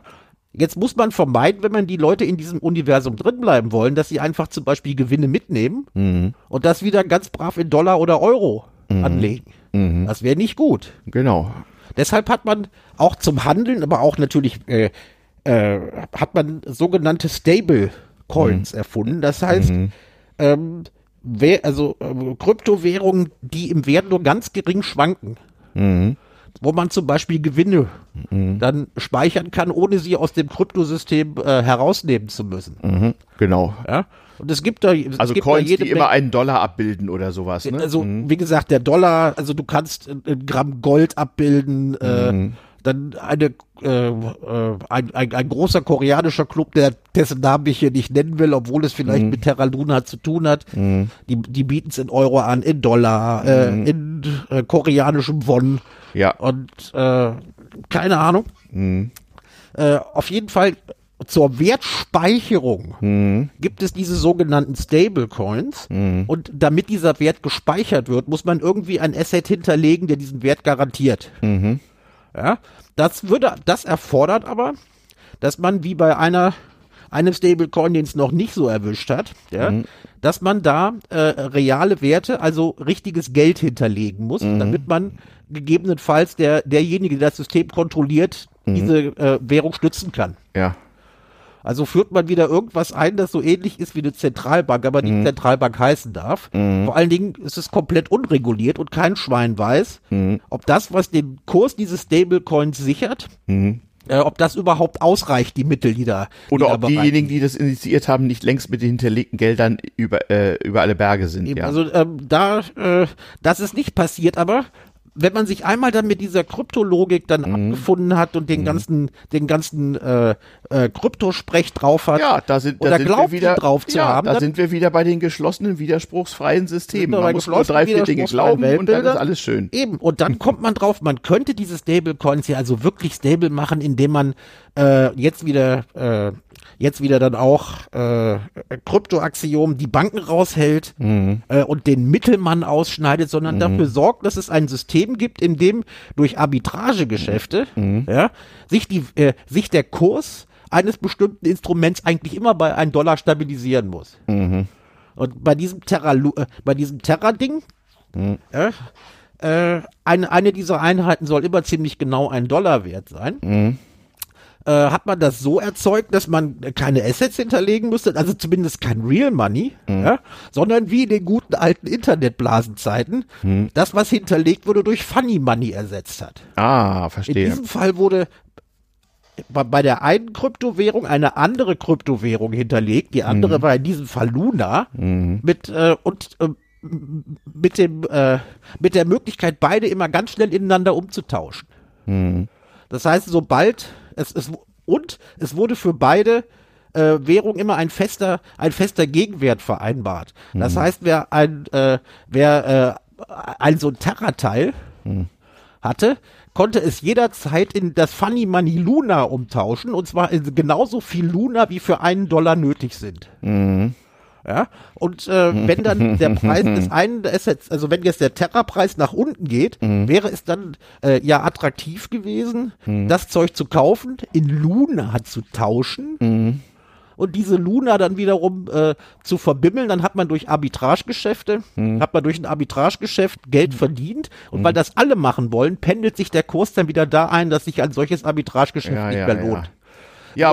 Jetzt muss man vermeiden, wenn man die Leute in diesem Universum drin bleiben wollen, dass sie einfach zum Beispiel Gewinne mitnehmen und das wieder ganz brav in Dollar oder Euro anlegen. Das wäre nicht gut. Genau. Deshalb hat man auch zum Handeln, aber auch natürlich äh, äh, hat man sogenannte Stable Coins erfunden. Das heißt, ähm, wer, also äh, Kryptowährungen, die im Wert nur ganz gering schwanken, wo man zum Beispiel Gewinne dann speichern kann, ohne sie aus dem Kryptosystem äh, herausnehmen zu müssen. Mhm. Genau. Ja? Und es gibt da, es Also gibt Coins, da die immer einen Dollar abbilden oder sowas. Ne? also, wie gesagt, der Dollar, also du kannst ein Gramm Gold abbilden, äh, dann eine, äh, äh, ein, ein, ein großer koreanischer Club, der, dessen Namen ich hier nicht nennen will, obwohl es vielleicht mit Terra Luna zu tun hat, die, die bieten es in Euro an, in Dollar, äh, in äh, koreanischem Won Ja. und äh, keine Ahnung. Äh, auf jeden Fall zur Wertspeicherung gibt es diese sogenannten Stablecoins und damit dieser Wert gespeichert wird, muss man irgendwie ein Asset hinterlegen, der diesen Wert garantiert. Ja, das würde, das erfordert aber, dass man wie bei einer einem Stablecoin, den es noch nicht so erwischt hat, ja, dass man da äh, reale Werte, also richtiges Geld hinterlegen muss, damit man gegebenenfalls der derjenige, der das System kontrolliert, diese äh, Währung stützen kann. Ja. Also führt man wieder irgendwas ein, das so ähnlich ist wie eine Zentralbank, aber nicht Zentralbank heißen darf. Vor allen Dingen ist es komplett unreguliert und kein Schwein weiß, ob das, was den Kurs dieses Stablecoins sichert, äh, ob das überhaupt ausreicht, die Mittel, die da die Oder da ob bereit diejenigen, die das initiiert haben, nicht längst mit den hinterlegten Geldern über, äh, über alle Berge sind. Eben, ja. Also ähm, da, äh, das ist nicht passiert, aber wenn man sich einmal dann mit dieser Kryptologik dann Mhm. abgefunden hat und den ganzen, den ganzen äh, äh, Kryptosprech drauf hat, ja, da sind, da oder sind glaubt, wir wieder drauf zu ja, haben, Da sind wir wieder bei den geschlossenen, widerspruchsfreien Systemen. bei Man muss nur drei, vier Dinge glauben und dann ist alles schön. Eben, und dann kommt man drauf, man könnte diese Stablecoins ja also wirklich stable machen, indem man äh, jetzt wieder äh, jetzt wieder dann auch äh, Kryptoaxiom die Banken raushält äh, und den Mittelmann ausschneidet, sondern dafür sorgt, dass es ein System gibt, in dem durch Arbitragegeschäfte ja, sich, die, äh, sich der Kurs eines bestimmten Instruments eigentlich immer bei einem Dollar stabilisieren muss. Und bei diesem Terra, äh, bei diesem Terra-Ding, ja, äh, eine, eine dieser Einheiten soll immer ziemlich genau ein Dollar wert sein. Äh, hat man das so erzeugt, dass man keine Assets hinterlegen müsste, also zumindest kein Real Money, ja, sondern wie in den guten alten Internetblasenzeiten, das, was hinterlegt wurde, durch Funny Money ersetzt hat. Ah, In verstehe. diesem Fall wurde bei, der einen Kryptowährung eine andere Kryptowährung hinterlegt. Die andere war in diesem Fall Luna mit äh, und äh, mit dem äh, mit der Möglichkeit beide immer ganz schnell ineinander umzutauschen. Das heißt, sobald es, es und es wurde für beide äh, Währung immer ein fester ein fester Gegenwert vereinbart. Das heißt, wer ein äh, wer äh, ein so ein Terra-Teil hatte, konnte es jederzeit in das Funny Money Luna umtauschen und zwar in genauso viel Luna wie für einen Dollar nötig sind. Ja, und äh, wenn dann der Preis des einen Assets, also wenn jetzt der Terra-Preis nach unten geht, wäre es dann äh, ja attraktiv gewesen, das Zeug zu kaufen, in Luna zu tauschen und diese Luna dann wiederum äh, zu verbimmeln, dann hat man durch Arbitragegeschäfte, hat man durch ein Arbitragegeschäft Geld verdient. Und weil das alle machen wollen, pendelt sich der Kurs dann wieder da ein, dass sich ein solches Arbitragegeschäft Ja, nicht ja, mehr lohnt. Ja,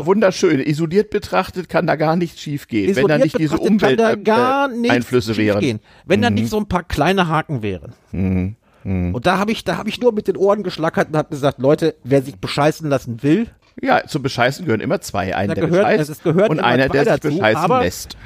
wunderschön. Isoliert betrachtet kann da gar nichts schiefgehen, wenn da nicht diese betrachtet kann da gar nichts Umwelteinflüsse wären. schiefgehen, Wenn da nicht so ein paar kleine Haken wären. Und da habe ich, da habe ich nur mit den Ohren geschlackert und habe gesagt, Leute, wer sich bescheißen lassen will, Ja, zum Bescheißen gehören immer zwei. Einen, Da der gehört- bescheißt es gehört und einer, der sich dazu, bescheißen lässt.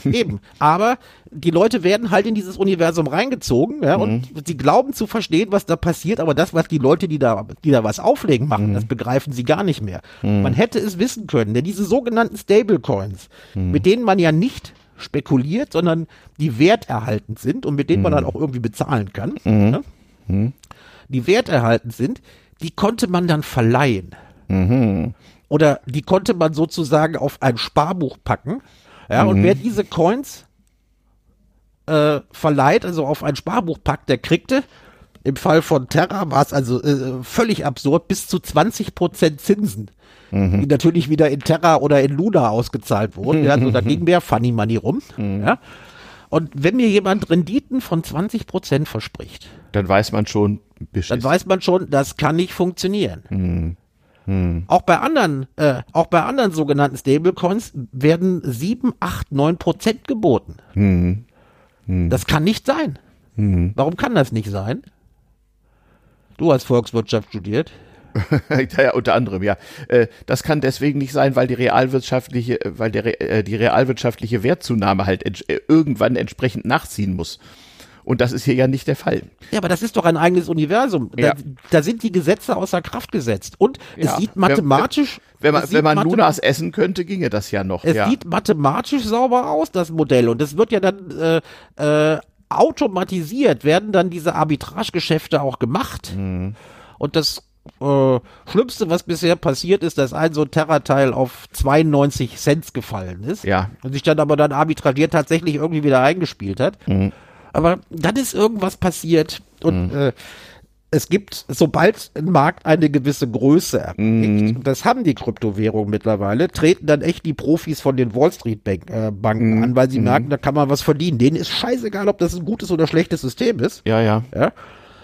Eben. Aber die Leute werden halt in dieses Universum reingezogen, ja, und sie glauben zu verstehen, was da passiert, aber das, was die Leute, die da, die da was auflegen, machen, das begreifen sie gar nicht mehr. Man hätte es wissen können, denn diese sogenannten Stablecoins, mit denen man ja nicht spekuliert, sondern die werterhaltend sind und mit denen man dann auch irgendwie bezahlen kann, ne? die werterhaltend sind, die konnte man dann verleihen. Oder die konnte man sozusagen auf ein Sparbuch packen. Ja, und wer diese Coins äh, verleiht, also auf ein Sparbuch packt, der kriegte, im Fall von Terra war es also äh, völlig absurd, bis zu 20% Zinsen, die natürlich wieder in Terra oder in Luna ausgezahlt wurden. Ja, also da ging mehr Funny Money rum. Ja. Und wenn mir jemand Renditen von 20% verspricht, Dann weiß man schon, dann beschissen. weiß man schon, das kann nicht funktionieren. Auch bei anderen, äh, auch bei anderen sogenannten Stablecoins werden 7, 8, 9 Prozent geboten. Das kann nicht sein. Warum kann das nicht sein? Du hast Volkswirtschaft studiert. ja, unter anderem, ja. Äh, Das kann deswegen nicht sein, weil die realwirtschaftliche, äh, weil der, äh, die realwirtschaftliche Wertzunahme halt irgendwann entsprechend nachziehen muss. Und das ist hier ja nicht der Fall. Ja, aber das ist doch ein eigenes Universum. Da, Ja. da sind die Gesetze außer Kraft gesetzt. Und es Ja. sieht mathematisch. Wenn man, es sieht wenn man mathe- Lunas essen könnte, ginge das ja noch. Es ja. sieht mathematisch sauber aus, das Modell. Und es wird ja dann äh, äh, automatisiert, werden dann diese Arbitragegeschäfte auch gemacht. Mhm. Und das äh, Schlimmste, was bisher passiert ist, dass ein so ein Terra-Teil auf 92 Cent gefallen ist. Ja. Und sich dann aber dann arbitragiert tatsächlich irgendwie wieder eingespielt hat. Mhm. Aber dann ist irgendwas passiert und äh, es gibt, sobald ein Markt eine gewisse Größe erreicht, und das haben die Kryptowährungen mittlerweile, treten dann echt die Profis von den Wall Street Bank, äh, Banken an, weil sie merken, da kann man was verdienen. Denen ist scheißegal, ob das ein gutes oder schlechtes System ist. ja, ja. Ja?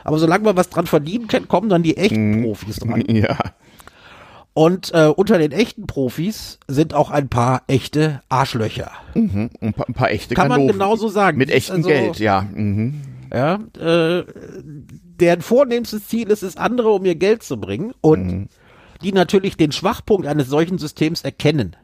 Aber solange man was dran verdienen kann, kommen dann die echten Profis dran. Ja. Und äh, unter den echten Profis sind auch ein paar echte Arschlöcher. Ein paar, ein paar echte Kann man Ganoven. genauso sagen. Mit echtem also- Geld, ja. Mhm. Ja, äh, deren vornehmstes Ziel ist es, andere um ihr Geld zu bringen und die natürlich den Schwachpunkt eines solchen Systems erkennen.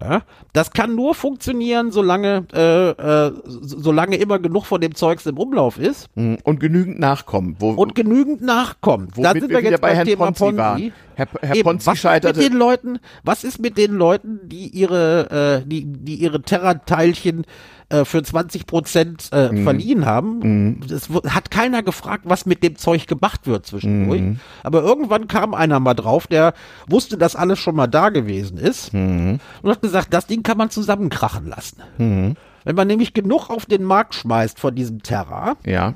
Ja, das kann nur funktionieren, solange, äh, äh, so- solange immer genug von dem Zeugs im Umlauf ist Mhm. Und genügend Nachkommen. Wo, und genügend nachkommt. Da sind wir wir jetzt bei Herrn Thema Ponzi Ponzi. waren. Herr- Herr Eben, Ponzi was ist scheiterte- mit den Leuten, was ist mit den Leuten, die ihre, äh, die, die ihre Terra-Teilchen äh, für 20 Prozent äh, Mhm. verliehen haben? Es wu- hat keiner gefragt, was mit dem Zeug gemacht wird zwischendurch. Mhm. Aber irgendwann kam einer mal drauf, der wusste, dass alles schon mal da gewesen ist Mhm. und hat gesagt, das Ding kann man zusammenkrachen lassen. Wenn man nämlich genug auf den Markt schmeißt von diesem Terra, ja.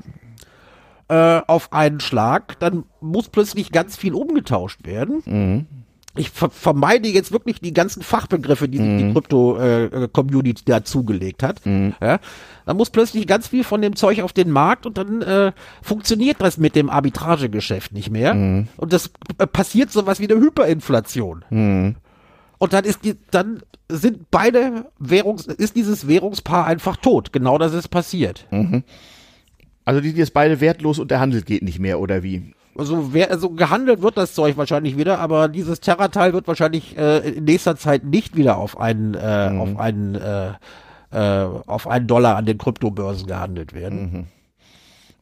äh, auf einen Schlag, dann muss plötzlich ganz viel umgetauscht werden. Ich ver vermeide jetzt wirklich die ganzen Fachbegriffe, die sich die Krypto-Community da zugelegt hat. Ja, dann muss plötzlich ganz viel von dem Zeug auf den Markt und dann äh, funktioniert das mit dem Arbitragegeschäft nicht mehr. Und das äh, passiert sowas wie eine Hyperinflation. Und dann ist die, dann sind beide Währungs, ist dieses Währungspaar einfach tot. Genau das ist passiert. Also die, die ist beide wertlos und der Handel geht nicht mehr, oder wie? Also, wer, also gehandelt wird das Zeug wahrscheinlich wieder, aber dieses Terra-Teil wird wahrscheinlich äh, in nächster Zeit nicht wieder auf einen, äh, auf einen, äh, äh, auf einen Dollar an den Kryptobörsen gehandelt werden.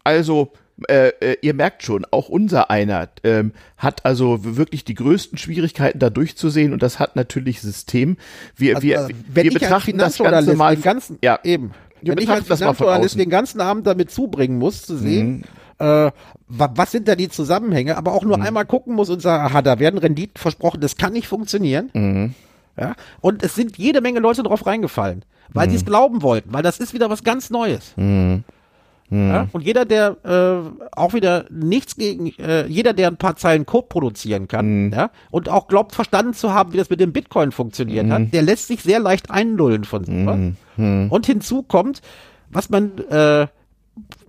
Also, äh, äh, ihr merkt schon, auch unser einer ähm, hat also wirklich die größten Schwierigkeiten da durchzusehen und das hat natürlich System. Wir, wir, Also, wir ich als betrachten das Ganze mal. den ganzen, ja, eben. Wir wenn ich als Finanzjournalist. Mhm. den ganzen Abend damit zubringen muss, zu sehen, äh, wa was sind da die Zusammenhänge, aber auch nur Mhm. einmal gucken muss und sagen, aha, da werden Renditen versprochen, das kann nicht funktionieren. Mhm. Ja? Und es sind jede Menge Leute drauf reingefallen, weil Mhm. sie es glauben wollten, weil das ist wieder was ganz Neues. Ja? Und jeder, der äh, auch wieder nichts gegen, äh, jeder, der ein paar Zeilen Code produzieren kann, Mhm. ja, und auch glaubt, verstanden zu haben, wie das mit dem Bitcoin funktioniert Mhm. hat, der lässt sich sehr leicht einlullen von sowas. Und hinzu kommt, was man äh,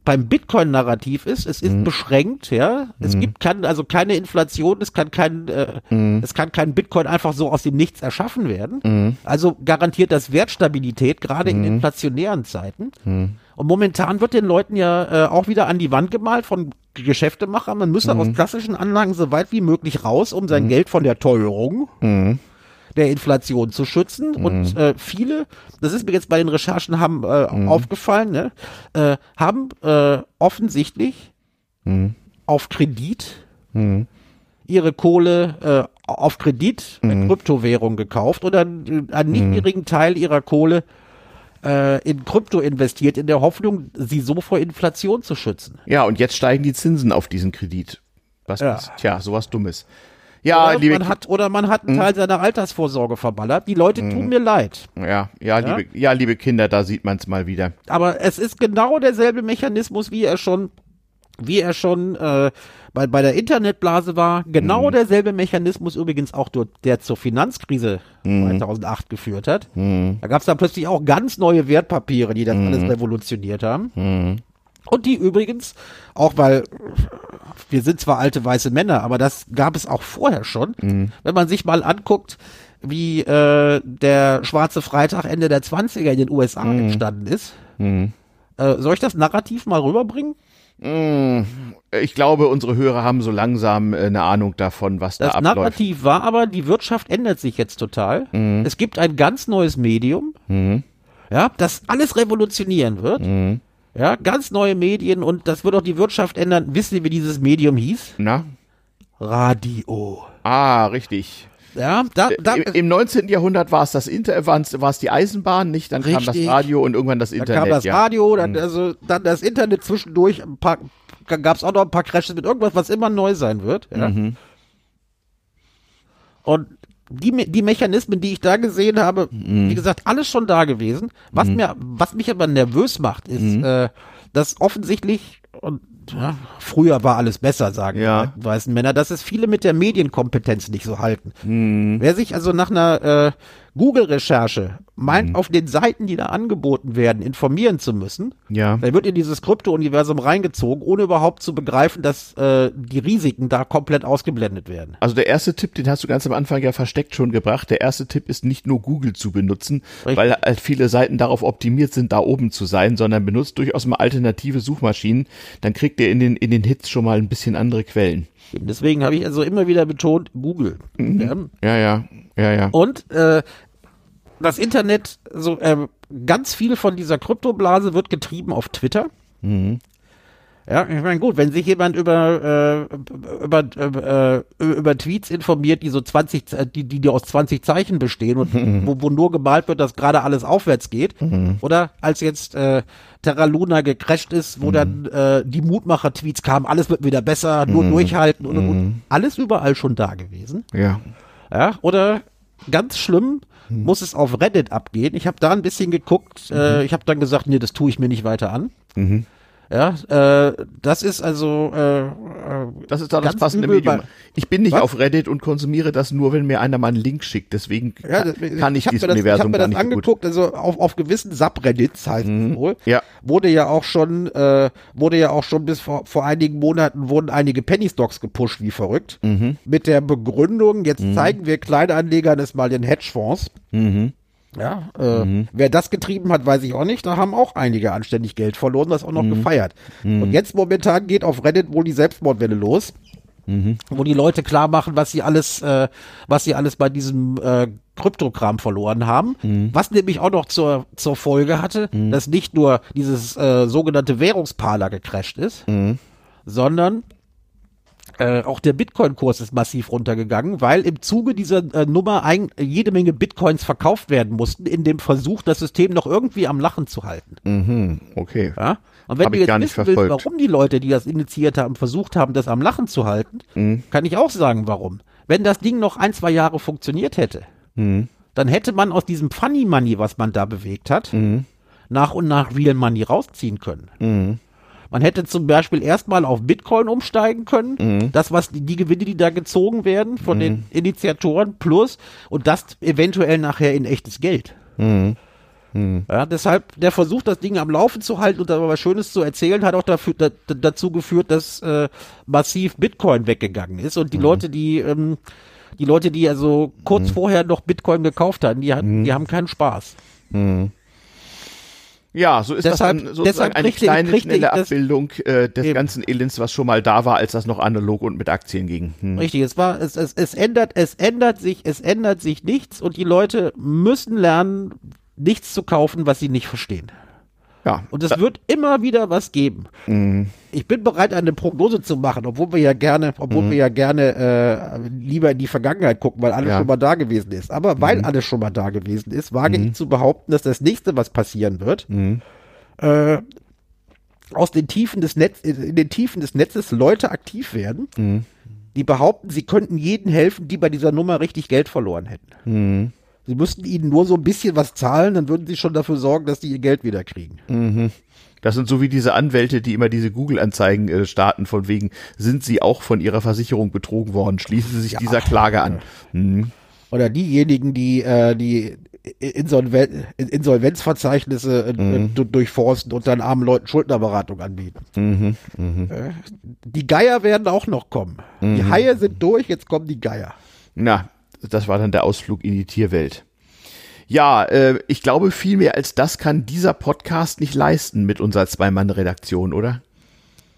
beim Bitcoin-Narrativ ist, es ist Mhm. beschränkt, ja. Es gibt kann also keine Inflation, es kann kein, äh, Mhm. es kann kein Bitcoin einfach so aus dem Nichts erschaffen werden. Also garantiert das Wertstabilität, gerade Mhm. in inflationären Zeiten. Und momentan wird den Leuten ja äh, auch wieder an die Wand gemalt von Geschäftemachern. Man müsse Mhm. aus klassischen Anlagen so weit wie möglich raus, um sein Geld von der Teuerung Mhm. Der Inflation zu schützen. Und äh, viele, das ist mir jetzt bei den Recherchen haben äh, Mhm. aufgefallen, ne, äh, haben äh, offensichtlich Mhm. auf Kredit ihre Kohle äh, auf Kredit Mhm. in Kryptowährung gekauft oder äh, einen nicht geringen Teil ihrer Kohle äh, in Krypto investiert, in der Hoffnung, sie so vor Inflation zu schützen. Ja, und jetzt steigen die Zinsen auf diesen Kredit. Was Ja. ist, tja, sowas Dummes. Ja, oder, liebe, man hat, oder man hat einen Teil seiner Altersvorsorge verballert. Die Leute tun mir leid. ja, ja, liebe, ja, liebe Kinder, da sieht man es mal wieder. Aber es ist genau derselbe Mechanismus, wie er schon, wie er schon äh, bei, bei der Internetblase war. Genau derselbe Mechanismus übrigens auch, durch, der zur Finanzkrise 2008 geführt hat. Da gab es dann plötzlich auch ganz neue Wertpapiere, die das alles revolutioniert haben. Und die übrigens, auch weil wir sind zwar alte weiße Männer, aber das gab es auch vorher schon. Wenn man sich mal anguckt, wie äh, der Schwarze Freitag Ende der 20er in den USA entstanden ist. Äh, soll ich das Narrativ mal rüberbringen? Ich glaube, unsere Hörer haben so langsam äh, eine Ahnung davon, was Das da abläuft. Narrativ war aber, die Wirtschaft ändert sich jetzt total. Es gibt ein ganz neues Medium, ja, das alles revolutionieren wird. Ja, ganz neue Medien und das wird auch die Wirtschaft ändern. Wisst ihr, wie dieses Medium hieß? Na? Radio. Ah, richtig. Ja, da, da, Im, Im 19. Jahrhundert war es das Inter, war es die Eisenbahn, nicht? Dann kam das Richtig. Radio und irgendwann das da Internet. kam das ja. Radio, dann, also, dann das Internet zwischendurch, ein paar, gab es auch noch ein paar Crashes mit irgendwas, was immer neu sein wird. Ja. Und die, die Mechanismen, die ich da gesehen habe, wie gesagt, alles schon da gewesen. Was mir, was mich aber nervös macht, ist, äh, dass offensichtlich und ja, früher war alles besser, sagen Ja. die weißen Männer, dass es viele mit der Medienkompetenz nicht so halten. Wer sich also nach einer äh, Google-Recherche meint, auf den Seiten, die da angeboten werden, informieren zu müssen, Ja. der wird in dieses Krypto-Universum reingezogen, ohne überhaupt zu begreifen, dass äh, die Risiken da komplett ausgeblendet werden. Also der erste Tipp, den hast du ganz am Anfang ja versteckt schon gebracht. Der erste Tipp ist nicht nur Google zu benutzen, Richtig. weil halt viele Seiten darauf optimiert sind, da oben zu sein, sondern benutzt durchaus mal alternative Suchmaschinen. Dann kriegt ihr in den, in den Hits schon mal ein bisschen andere Quellen. Deswegen habe ich also immer wieder betont, Google. Ja. Ja, ja, ja, ja. Und äh, das Internet, so äh, ganz viel von dieser Kryptoblase wird getrieben auf Twitter. Ja, ich meine, gut, wenn sich jemand über, äh, über, äh, über Tweets informiert, die so 20, Ze- die, die, die aus 20 Zeichen bestehen und wo, wo nur gemalt wird, dass gerade alles aufwärts geht, oder als jetzt äh, Terra Luna gecrasht ist, wo dann äh, die Mutmacher-Tweets kamen, alles wird wieder besser, nur durchhalten und, und, und. Alles überall schon da gewesen. Ja. Ja, oder ganz schlimm muss es auf Reddit abgehen. Ich habe da ein bisschen geguckt. Äh, ich habe dann gesagt, nee, das tue ich mir nicht weiter an. Ja, äh, das ist also äh, äh, Das ist da das passende Medium. bei- Ich bin nicht Was? auf Reddit und konsumiere das nur, wenn mir einer mal einen Link schickt. Deswegen ja, kann, kann ich hab dieses mir das, Ich habe Universum mir gar das nicht gut. angeguckt, also auf, auf gewissen Subreddits heißt es wohl, Ja. wurde ja auch schon, äh, wurde ja auch schon bis vor, vor einigen Monaten wurden einige Penny Stocks gepusht wie verrückt. Mit der Begründung, jetzt zeigen wir Kleinanlegern es mal den Hedgefonds. Ja, äh, wer das getrieben hat, weiß ich auch nicht. Da haben auch einige anständig Geld verloren, das auch noch gefeiert. Und jetzt momentan geht auf Reddit wohl die Selbstmordwelle los, wo die Leute klar machen, was sie alles, äh, was sie alles bei diesem äh, Kryptokram verloren haben. Was nämlich auch noch zur, zur Folge hatte, dass nicht nur dieses äh, sogenannte Währungspaler gecrasht ist, sondern äh, auch der Bitcoin-Kurs ist massiv runtergegangen, weil im Zuge dieser äh, Nummer ein, jede Menge Bitcoins verkauft werden mussten, in dem Versuch, das System noch irgendwie am Lachen zu halten. Mhm, okay. Ja? Und wenn Hab du jetzt wissen willst, warum die Leute, die das initiiert haben, versucht haben, das am Lachen zu halten, Mhm. kann ich auch sagen, warum. Wenn das Ding noch ein, zwei Jahre funktioniert hätte, Mhm. dann hätte man aus diesem Funny Money, was man da bewegt hat, Mhm. nach und nach Real Money rausziehen können. Man hätte zum Beispiel erstmal auf Bitcoin umsteigen können, Mhm. das, was die, die Gewinne, die da gezogen werden von den Initiatoren, plus und das eventuell nachher in echtes Geld. Mhm. Hm. Ja, deshalb, der versucht, das Ding am Laufen zu halten und da was Schönes zu erzählen, hat auch dafür, da, dazu geführt, dass äh, massiv Bitcoin weggegangen ist und die hm. Leute, die ähm, die Leute, die also kurz hm. vorher noch Bitcoin gekauft hatten, die, hatten, die haben keinen Spaß. Hm. Ja, so ist deshalb, das dann sozusagen eine richtig, kleine, richtig, schnelle Abbildung äh, des eben. ganzen Elends, was schon mal da war, als das noch analog und mit Aktien ging. Hm. Richtig, es war, es, es, es ändert, es ändert sich, es ändert sich nichts und die Leute müssen lernen, nichts zu kaufen, was sie nicht verstehen. Ja. Und es wird immer wieder was geben. Mhm. Ich bin bereit, eine Prognose zu machen, obwohl wir ja gerne, obwohl mhm. wir ja gerne äh, lieber in die Vergangenheit gucken, weil alles ja. schon mal da gewesen ist. Aber weil mhm. alles schon mal da gewesen ist, wage ich mhm. zu behaupten, dass das nächste, was passieren wird, mhm. äh, aus den Tiefen des Netz, in den Tiefen des Netzes Leute aktiv werden, mhm. die behaupten, sie könnten jedem helfen, die bei dieser Nummer richtig Geld verloren hätten. Sie müssten ihnen nur so ein bisschen was zahlen, dann würden sie schon dafür sorgen, dass die ihr Geld wieder kriegen. Mhm. Das sind so wie diese Anwälte, die immer diese Google-Anzeigen äh, starten, von wegen, sind sie auch von ihrer Versicherung betrogen worden? Schließen Sie sich ja. dieser Klage an. Mhm. Oder diejenigen, die äh, die Insolven Insolvenzverzeichnisse äh, mhm. durchforsten und dann armen Leuten Schuldnerberatung anbieten. Mhm. Mhm. Äh, die Geier werden auch noch kommen. Die mhm. Haie sind durch, jetzt kommen die Geier. Na, das war dann der Ausflug in die Tierwelt. Ja, äh, ich glaube, viel mehr als das kann dieser Podcast nicht leisten mit unserer Zwei-Mann-Redaktion, oder?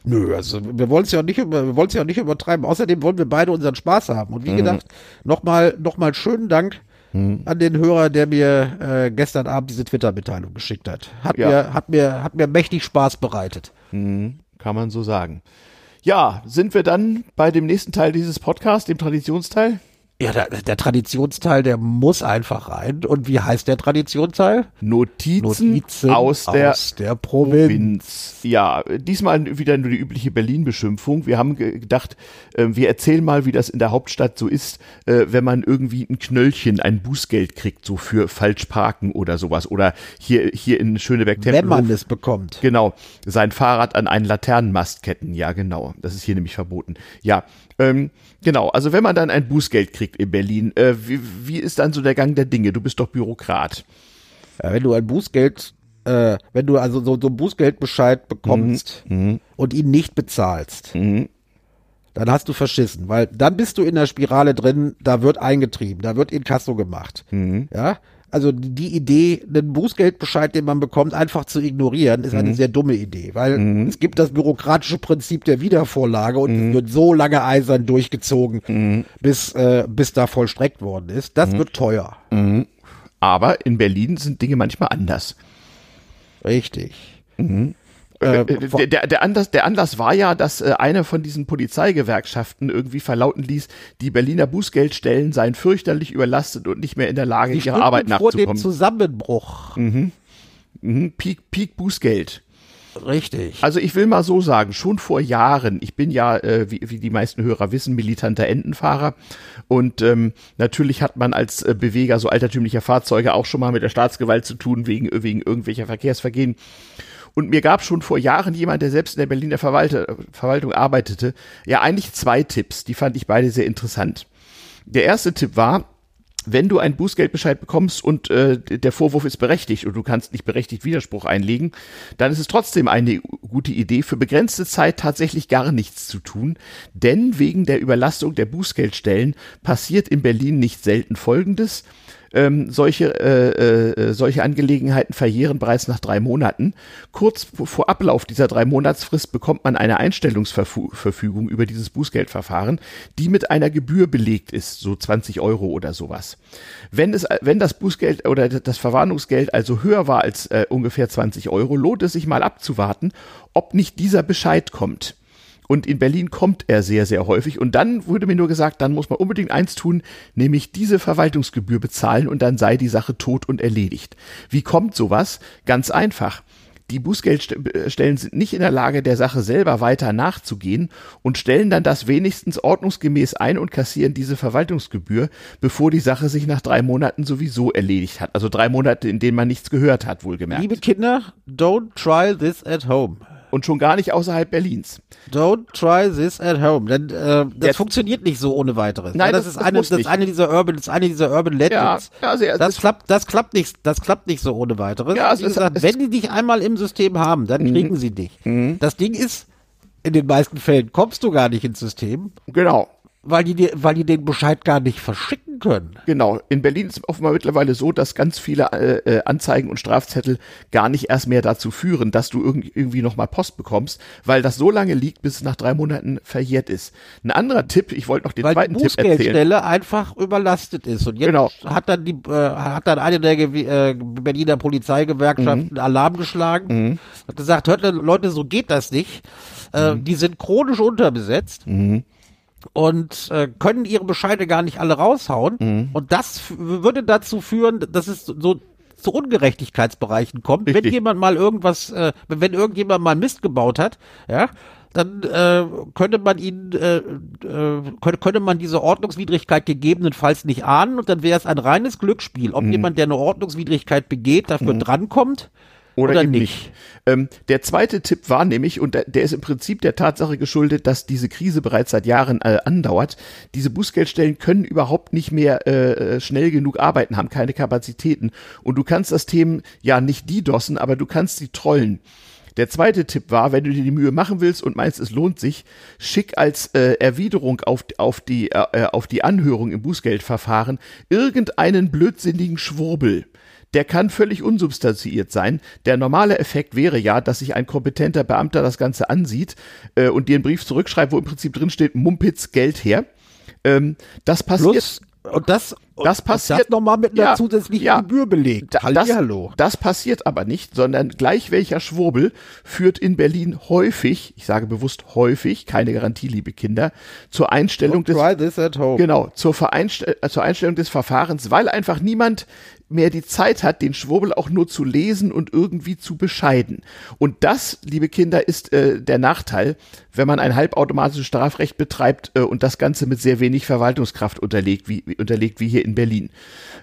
Nö, also wir wollen es ja nicht wir wollen es ja nicht übertreiben. Außerdem wollen wir beide unseren Spaß haben. Und wie mhm. gesagt, nochmal noch mal schönen Dank mhm. an den Hörer, der mir äh, gestern Abend diese Twitter-Mitteilung geschickt hat. Hat ja. mir hat mir hat mir mächtig Spaß bereitet. Mhm. Kann man so sagen. Ja, sind wir dann bei dem nächsten Teil dieses Podcasts, dem Traditionsteil? Ja, der, der, Traditionsteil, der muss einfach rein. Und wie heißt der Traditionsteil? Notizen, Notizen aus, der, aus der Provinz. Provinz. Ja, diesmal wieder nur die übliche Berlin-Beschimpfung. Wir haben gedacht, äh, wir erzählen mal, wie das in der Hauptstadt so ist, äh, wenn man irgendwie ein Knöllchen, ein Bußgeld kriegt, so für Falschparken oder sowas. Oder hier, hier in Schöneberg-Tempelhof. Wenn man es bekommt. Genau. Sein Fahrrad an einen Laternenmast ketten. Ja, genau. Das ist hier nämlich verboten. Ja, ähm, genau, also wenn man dann ein Bußgeld kriegt in Berlin, äh, wie, wie ist dann so der Gang der Dinge? Du bist doch Bürokrat. Ja, wenn du ein Bußgeld, äh, wenn du also so, so einen Bußgeldbescheid bekommst mhm. mhm. und ihn nicht bezahlst, mhm. dann hast du verschissen, weil dann bist du in der Spirale drin, da wird eingetrieben, da wird Inkasso gemacht. Mhm. Ja, also die Idee, einen Bußgeldbescheid, den man bekommt, einfach zu ignorieren, ist mhm. eine sehr dumme Idee, weil mhm. es gibt das bürokratische Prinzip der Wiedervorlage und mhm. es wird so lange eisern durchgezogen, mhm. bis, äh, bis da vollstreckt worden ist. Das mhm. wird teuer. Mhm. Aber in Berlin sind Dinge manchmal anders. Richtig. Äh, äh der, der, Anlass, der Anlass war ja, dass äh, eine von diesen Polizeigewerkschaften irgendwie verlauten ließ, die Berliner Bußgeldstellen seien fürchterlich überlastet und nicht mehr in der Lage, die ihrer Arbeit nachzukommen. vor dem Zusammenbruch. Mhm. Mhm. Peak, Peak Bußgeld. Richtig. Also ich will mal so sagen, schon vor Jahren, ich bin ja, äh, wie, wie die meisten Hörer wissen, militanter Entenfahrer und ähm, natürlich hat man als äh, Beweger so altertümlicher Fahrzeuge auch schon mal mit der Staatsgewalt zu tun wegen, wegen irgendwelcher Verkehrsvergehen. Und mir gab schon vor Jahren jemand, der selbst in der Berliner Verwalte, Verwaltung arbeitete, ja eigentlich zwei Tipps, die fand ich beide sehr interessant. Der erste Tipp war, wenn du einen Bußgeldbescheid bekommst und äh, der Vorwurf ist berechtigt und du kannst nicht berechtigt Widerspruch einlegen, dann ist es trotzdem eine gute Idee, für begrenzte Zeit tatsächlich gar nichts zu tun, denn wegen der Überlastung der Bußgeldstellen passiert in Berlin nicht selten Folgendes ähm, solche, äh, äh, solche Angelegenheiten verjähren bereits nach drei Monaten. Kurz vor Ablauf dieser drei Monatsfrist bekommt man eine Einstellungsverfügung über dieses Bußgeldverfahren, die mit einer Gebühr belegt ist, so 20 Euro oder sowas. Wenn es, wenn das Bußgeld oder das Verwarnungsgeld also höher war als äh, ungefähr 20 Euro, lohnt es sich mal abzuwarten, ob nicht dieser Bescheid kommt. Und in Berlin kommt er sehr, sehr häufig. Und dann wurde mir nur gesagt, dann muss man unbedingt eins tun, nämlich diese Verwaltungsgebühr bezahlen und dann sei die Sache tot und erledigt. Wie kommt sowas? Ganz einfach. Die Bußgeldstellen sind nicht in der Lage, der Sache selber weiter nachzugehen und stellen dann das wenigstens ordnungsgemäß ein und kassieren diese Verwaltungsgebühr, bevor die Sache sich nach drei Monaten sowieso erledigt hat. Also drei Monate, in denen man nichts gehört hat, wohlgemerkt. Liebe Kinder, don't try this at home. Und schon gar nicht außerhalb Berlins. Don't try this at home. Denn äh, das Jetzt- funktioniert nicht so ohne weiteres. Nein, ja, das, das- ist das eine, das ist eine dieser Urban, das ist eine dieser Urban Legends. Ja, ja, sehr- das klappt, das klappt nicht, das klappt nicht so ohne weiteres. Ja, ist- gesagt, es- wenn die dich einmal im System haben, dann kriegen sie dich. Das Ding ist, in den meisten Fällen kommst du gar nicht ins System, Genau. Weil die, weil die den Bescheid gar nicht verschicken können. Genau. In Berlin ist es offenbar mittlerweile so, dass ganz viele äh, äh, Anzeigen und Strafzettel gar nicht erst mehr dazu führen, dass du irgend, irgendwie nochmal Post bekommst, weil das so lange liegt, bis es nach drei Monaten verjährt ist. Ein anderer Tipp, ich wollte noch den Weil die zweiten Tipp erzählen. Bußgeldstelle einfach überlastet ist. Und jetzt Genau. hat dann die, äh, hat dann eine der äh, Berliner Polizeigewerkschaften Mhm. Alarm geschlagen. Hat gesagt, hört Leute, so geht das nicht. Äh, Mhm. Die sind chronisch unterbesetzt. Und äh, können ihre Bescheide gar nicht alle raushauen. Mhm. Und das würde dazu führen, dass es so zu Ungerechtigkeitsbereichen kommt. Wenn Richtig. jemand mal irgendwas, äh, wenn wenn irgendjemand mal Mist gebaut hat, ja, dann äh, könnte man ihn, äh, äh, könnte, könnte man diese Ordnungswidrigkeit gegebenenfalls nicht ahnen und dann wäre es ein reines Glücksspiel, Mhm. ob jemand, der eine Ordnungswidrigkeit begeht, dafür drankommt oder, eben nicht. Ähm, der zweite Tipp war nämlich, und der, ist im Prinzip der Tatsache geschuldet, dass diese Krise bereits seit Jahren äh, andauert, diese Bußgeldstellen können überhaupt nicht mehr äh, äh, schnell genug arbeiten, haben keine Kapazitäten. Und du kannst das Thema ja nicht DDoSen, aber du kannst sie trollen. Der zweite Tipp war, wenn du dir die Mühe machen willst und meinst, es lohnt sich, schick als äh, Erwiderung auf, auf, die, äh, auf die Anhörung im Bußgeldverfahren irgendeinen blödsinnigen Schwurbel. Der kann völlig unsubstanziiert sein. Der normale Effekt wäre ja, dass sich ein kompetenter Beamter das Ganze ansieht äh, und dir einen Brief zurückschreibt, wo im Prinzip drin steht, Mumpitz Geld her. Ähm, das passiert. Plus, und das, Das und passiert- das nochmal mit einer Ja, zusätzlichen ja. Gebühr belegt. Da- das, Hallihallo. das passiert aber nicht, sondern gleich welcher Schwurbel führt in Berlin häufig, ich sage bewusst häufig, keine Garantie, liebe Kinder, zur Einstellung des at home. Genau, zur, Vereinstell äh, zur Einstellung des Verfahrens, weil einfach niemand mehr die Zeit hat, den Schwurbel auch nur zu lesen und irgendwie zu bescheiden. Und das, liebe Kinder, ist äh, der Nachteil, wenn man ein halbautomatisches Strafrecht betreibt äh, und das Ganze mit sehr wenig Verwaltungskraft unterlegt, wie, wie- unterlegt wie hier in Berlin.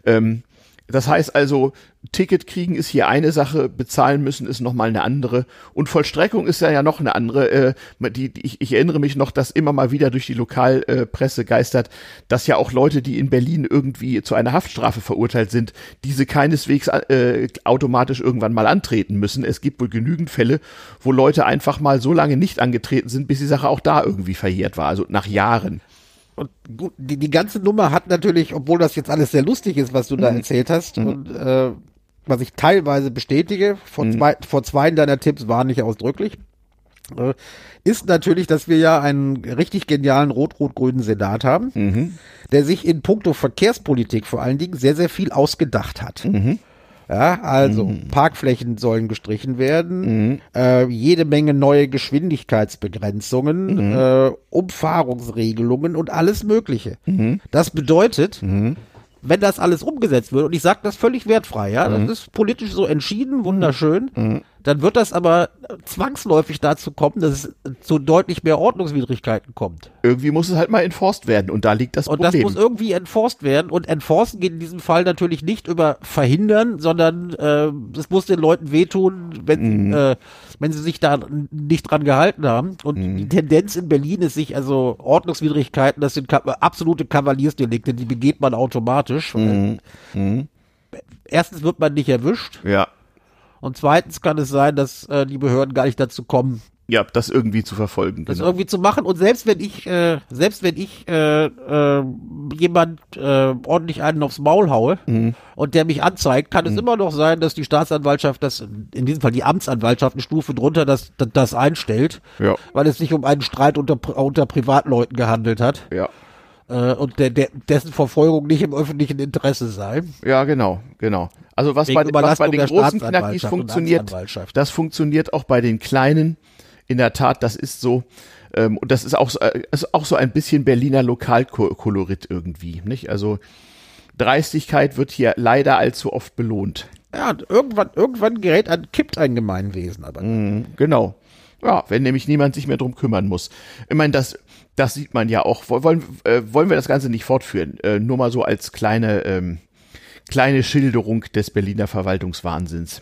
Ähm, das heißt also, Ticket kriegen ist hier eine Sache, bezahlen müssen ist nochmal eine andere und Vollstreckung ist ja, ja noch eine andere. Äh, die, die, ich, ich erinnere mich noch, dass immer mal wieder durch die Lokalpresse geistert, dass ja auch Leute, die in Berlin irgendwie zu einer Haftstrafe verurteilt sind, diese keineswegs äh, automatisch irgendwann mal antreten müssen. Es gibt wohl genügend Fälle, wo Leute einfach mal so lange nicht angetreten sind, bis die Sache auch da irgendwie verjährt war, also nach Jahren. Und gut, die, die ganze Nummer hat natürlich, obwohl das jetzt alles sehr lustig ist, was du da erzählt hast, und äh, was ich teilweise bestätige, vor, zwei, vor zwei deiner Tipps war nicht ausdrücklich, äh, ist natürlich, dass wir ja einen richtig genialen rot-rot-grünen Senat haben, der sich in puncto Verkehrspolitik vor allen Dingen sehr, sehr viel ausgedacht hat. Ja, also Parkflächen sollen gestrichen werden, äh, jede Menge neue Geschwindigkeitsbegrenzungen, äh, Umfahrungsregelungen und alles Mögliche. Das bedeutet, wenn das alles umgesetzt wird, und ich sage das völlig wertfrei, ja, das ist politisch so entschieden, wunderschön, dann wird das aber zwangsläufig dazu kommen, dass es zu deutlich mehr Ordnungswidrigkeiten kommt. Irgendwie muss es halt mal enforced werden und da liegt das Und das Problem. muss irgendwie enforced werden. Und enforcen geht in diesem Fall natürlich nicht über verhindern, sondern äh, es muss den Leuten wehtun, wenn, Mhm. äh, wenn sie sich da nicht dran gehalten haben. Und Mhm. die Tendenz in Berlin ist sich, also Ordnungswidrigkeiten, das sind ka absolute Kavaliersdelikte, die begeht man automatisch. Mhm. Erstens wird man nicht erwischt ja. Und zweitens kann es sein, dass äh, die Behörden gar nicht dazu kommen, Ja, das irgendwie zu verfolgen. das genau. irgendwie zu machen. Und selbst wenn ich, äh, selbst wenn ich äh, äh, jemand äh, ordentlich einen aufs Maul haue Mhm. und der mich anzeigt, kann es immer noch sein, dass die Staatsanwaltschaft das, in diesem Fall die Amtsanwaltschaft, eine Stufe drunter das, das, das einstellt, Ja. weil es sich um einen Streit unter, unter Privatleuten gehandelt hat Ja. Äh, und der, der, dessen Verfolgung nicht im öffentlichen Interesse sei. Ja, genau, genau. Also was bei, den- was bei den großen Knackis funktioniert, das funktioniert auch bei den kleinen. In der Tat, das ist so. Ähm, und das ist auch, so, äh, ist auch so ein bisschen Berliner Lokalkolorit irgendwie. Nicht? Also Dreistigkeit wird hier leider allzu oft belohnt. Ja, irgendwann, irgendwann gerät ein, kippt ein Gemeinwesen aber. Mhm, genau. Ja, wenn nämlich niemand sich mehr drum kümmern muss. Ich meine, das, das sieht man ja auch. Wollen, äh, wollen wir das Ganze nicht fortführen? Äh, nur mal so als kleine, ähm, kleine Schilderung des Berliner Verwaltungswahnsinns.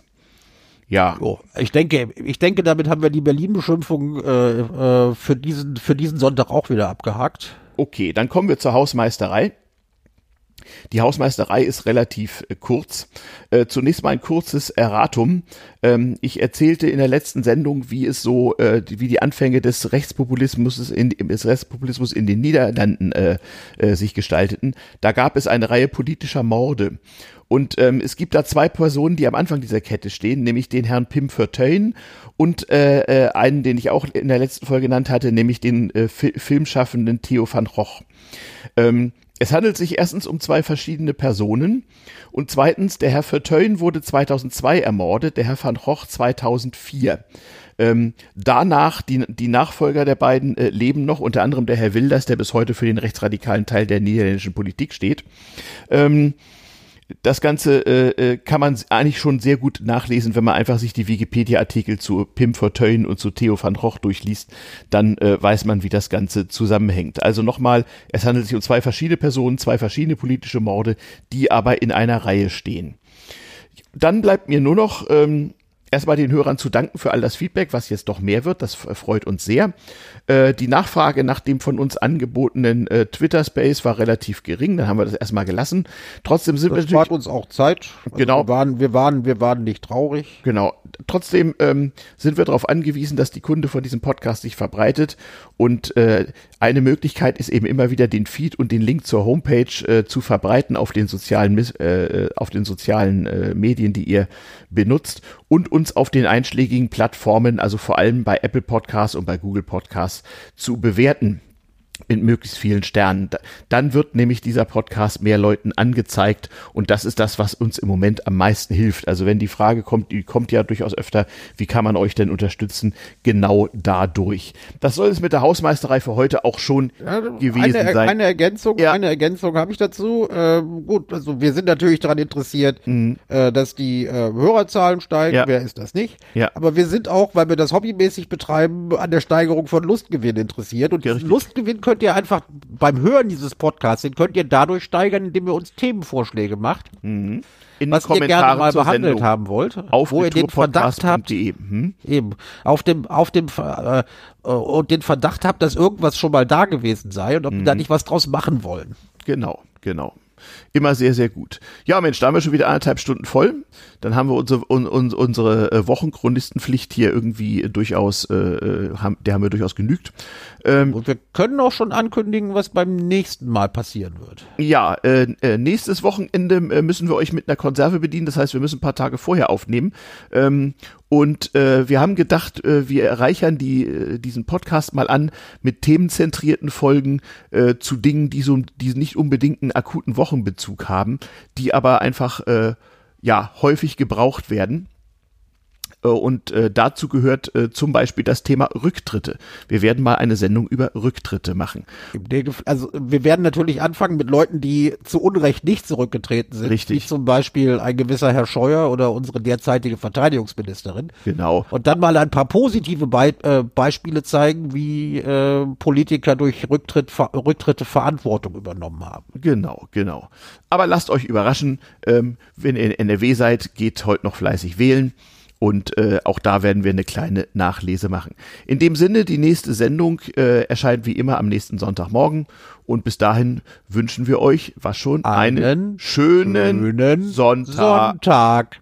Ja. So, ich denke, ich denke, damit haben wir die Berlin-Beschimpfung äh, äh, für diesen für diesen Sonntag auch wieder abgehakt. Okay, dann kommen wir zur Hausmeisterei. Die Hausmeisterei ist relativ äh, kurz. Äh, zunächst mal ein kurzes Erratum. Ähm, ich erzählte in der letzten Sendung, wie es so, äh, wie die Anfänge des Rechtspopulismus in, des Rechtspopulismus in den Niederlanden äh, äh, sich gestalteten. Da gab es eine Reihe politischer Morde. Und ähm, es gibt da zwei Personen, die am Anfang dieser Kette stehen, nämlich den Herrn Pim Verteun und äh, äh, einen, den ich auch in der letzten Folge genannt hatte, nämlich den äh, Fi Filmschaffenden Theo van Gogh. Ähm, es handelt sich erstens um zwei verschiedene Personen und zweitens, der Herr Verteun wurde 2002 ermordet, der Herr van Gogh 2004. Ähm, danach, die, die Nachfolger der beiden äh, leben noch, unter anderem der Herr Wilders, der bis heute für den rechtsradikalen Teil der niederländischen Politik steht. Ähm, das Ganze äh, äh, kann man eigentlich schon sehr gut nachlesen, wenn man einfach sich die Wikipedia-Artikel zu Pim Fortuyn und zu Theo van Gogh durchliest, dann äh, weiß man, wie das Ganze zusammenhängt. Also nochmal, es handelt sich um zwei verschiedene Personen, zwei verschiedene politische Morde, die aber in einer Reihe stehen. Dann bleibt mir nur noch ähm, erstmal den Hörern zu danken für all das Feedback, was jetzt doch mehr wird. Das freut uns sehr. Äh, die Nachfrage nach dem von uns angebotenen äh, Twitter-Space war relativ gering. Dann haben wir das erstmal gelassen. Trotzdem sind Das wir spart uns auch Zeit. Also Genau. Wir waren, wir waren, wir waren nicht traurig. Genau. Trotzdem ähm, sind wir darauf angewiesen, dass die Kunde von diesem Podcast sich verbreitet. Und äh, eine Möglichkeit ist eben immer wieder den Feed und den Link zur Homepage äh, zu verbreiten auf den sozialen, äh, auf den sozialen äh, Medien, die ihr benutzt und uns auf den einschlägigen Plattformen, also vor allem bei Apple Podcasts und bei Google Podcasts, zu bewerten mit möglichst vielen Sternen. Da- Dann wird nämlich dieser Podcast mehr Leuten angezeigt und das ist das, was uns im Moment am meisten hilft. Also wenn die Frage kommt, die kommt ja durchaus öfter, wie kann man euch denn unterstützen? Genau dadurch. Das soll es mit der Hausmeisterei für heute auch schon gewesen eine, sein. Eine Ergänzung, Ja. eine Ergänzung habe ich dazu. Ähm, gut, also wir sind natürlich daran interessiert, äh, dass die äh, Hörerzahlen steigen. Mhm. Ja. Wer ist das nicht? Ja. Aber wir sind auch, weil wir das hobbymäßig betreiben, an der Steigerung von Lustgewinn interessiert. Und Ja, richtig. Lustgewinn könnt ihr einfach beim Hören dieses Podcasts, den könnt ihr dadurch steigern, indem ihr uns Themenvorschläge macht, in den was ihr gerne mal behandelt Sendung haben wollt, auf wo ihr den Verdacht habt. Hm? Eben. Auf dem, auf dem, äh, äh, und den Verdacht habt, dass irgendwas schon mal da gewesen sei und ob wir da nicht was draus machen wollen. Genau, genau. Immer sehr, sehr gut. Ja, Mensch, da haben wir schon wieder anderthalb Stunden voll. Dann haben wir unsere, un, un, unsere äh, Wochenchronistenpflicht hier irgendwie durchaus, äh, äh, haben, der haben wir durchaus genügt. Ähm, Und wir können auch schon ankündigen, was beim nächsten Mal passieren wird. ja, äh, äh, nächstes Wochenende müssen wir euch mit einer Konserve bedienen. Das heißt, wir müssen ein paar Tage vorher aufnehmen. Ähm, und äh, wir haben gedacht, äh, wir erreichern die, äh, diesen Podcast mal an mit themenzentrierten Folgen äh, zu Dingen, die so die nicht unbedingt einen akuten Wochenbezug haben, die aber einfach äh, ja häufig gebraucht werden. Äh, Und äh, dazu gehört äh, zum Beispiel das Thema Rücktritte. Wir werden mal eine Sendung über Rücktritte machen. Also wir werden natürlich anfangen mit Leuten, die zu Unrecht nicht zurückgetreten sind. Richtig. Wie zum Beispiel ein gewisser Herr Scheuer oder unsere derzeitige Verteidigungsministerin. Genau. Und dann mal ein paar positive Be äh, Beispiele zeigen, wie äh, Politiker durch Rücktritt, Ver Rücktritte Verantwortung übernommen haben. Genau, genau. Aber lasst euch überraschen, ähm, wenn ihr in NRW seid, geht heute noch fleißig wählen. Und äh, auch da werden wir eine kleine Nachlese machen. In dem Sinne, die nächste Sendung äh, erscheint wie immer am nächsten Sonntagmorgen. Und bis dahin wünschen wir euch, was schon, einen, Einen schönen, Schönen Sonntag. Sonntag.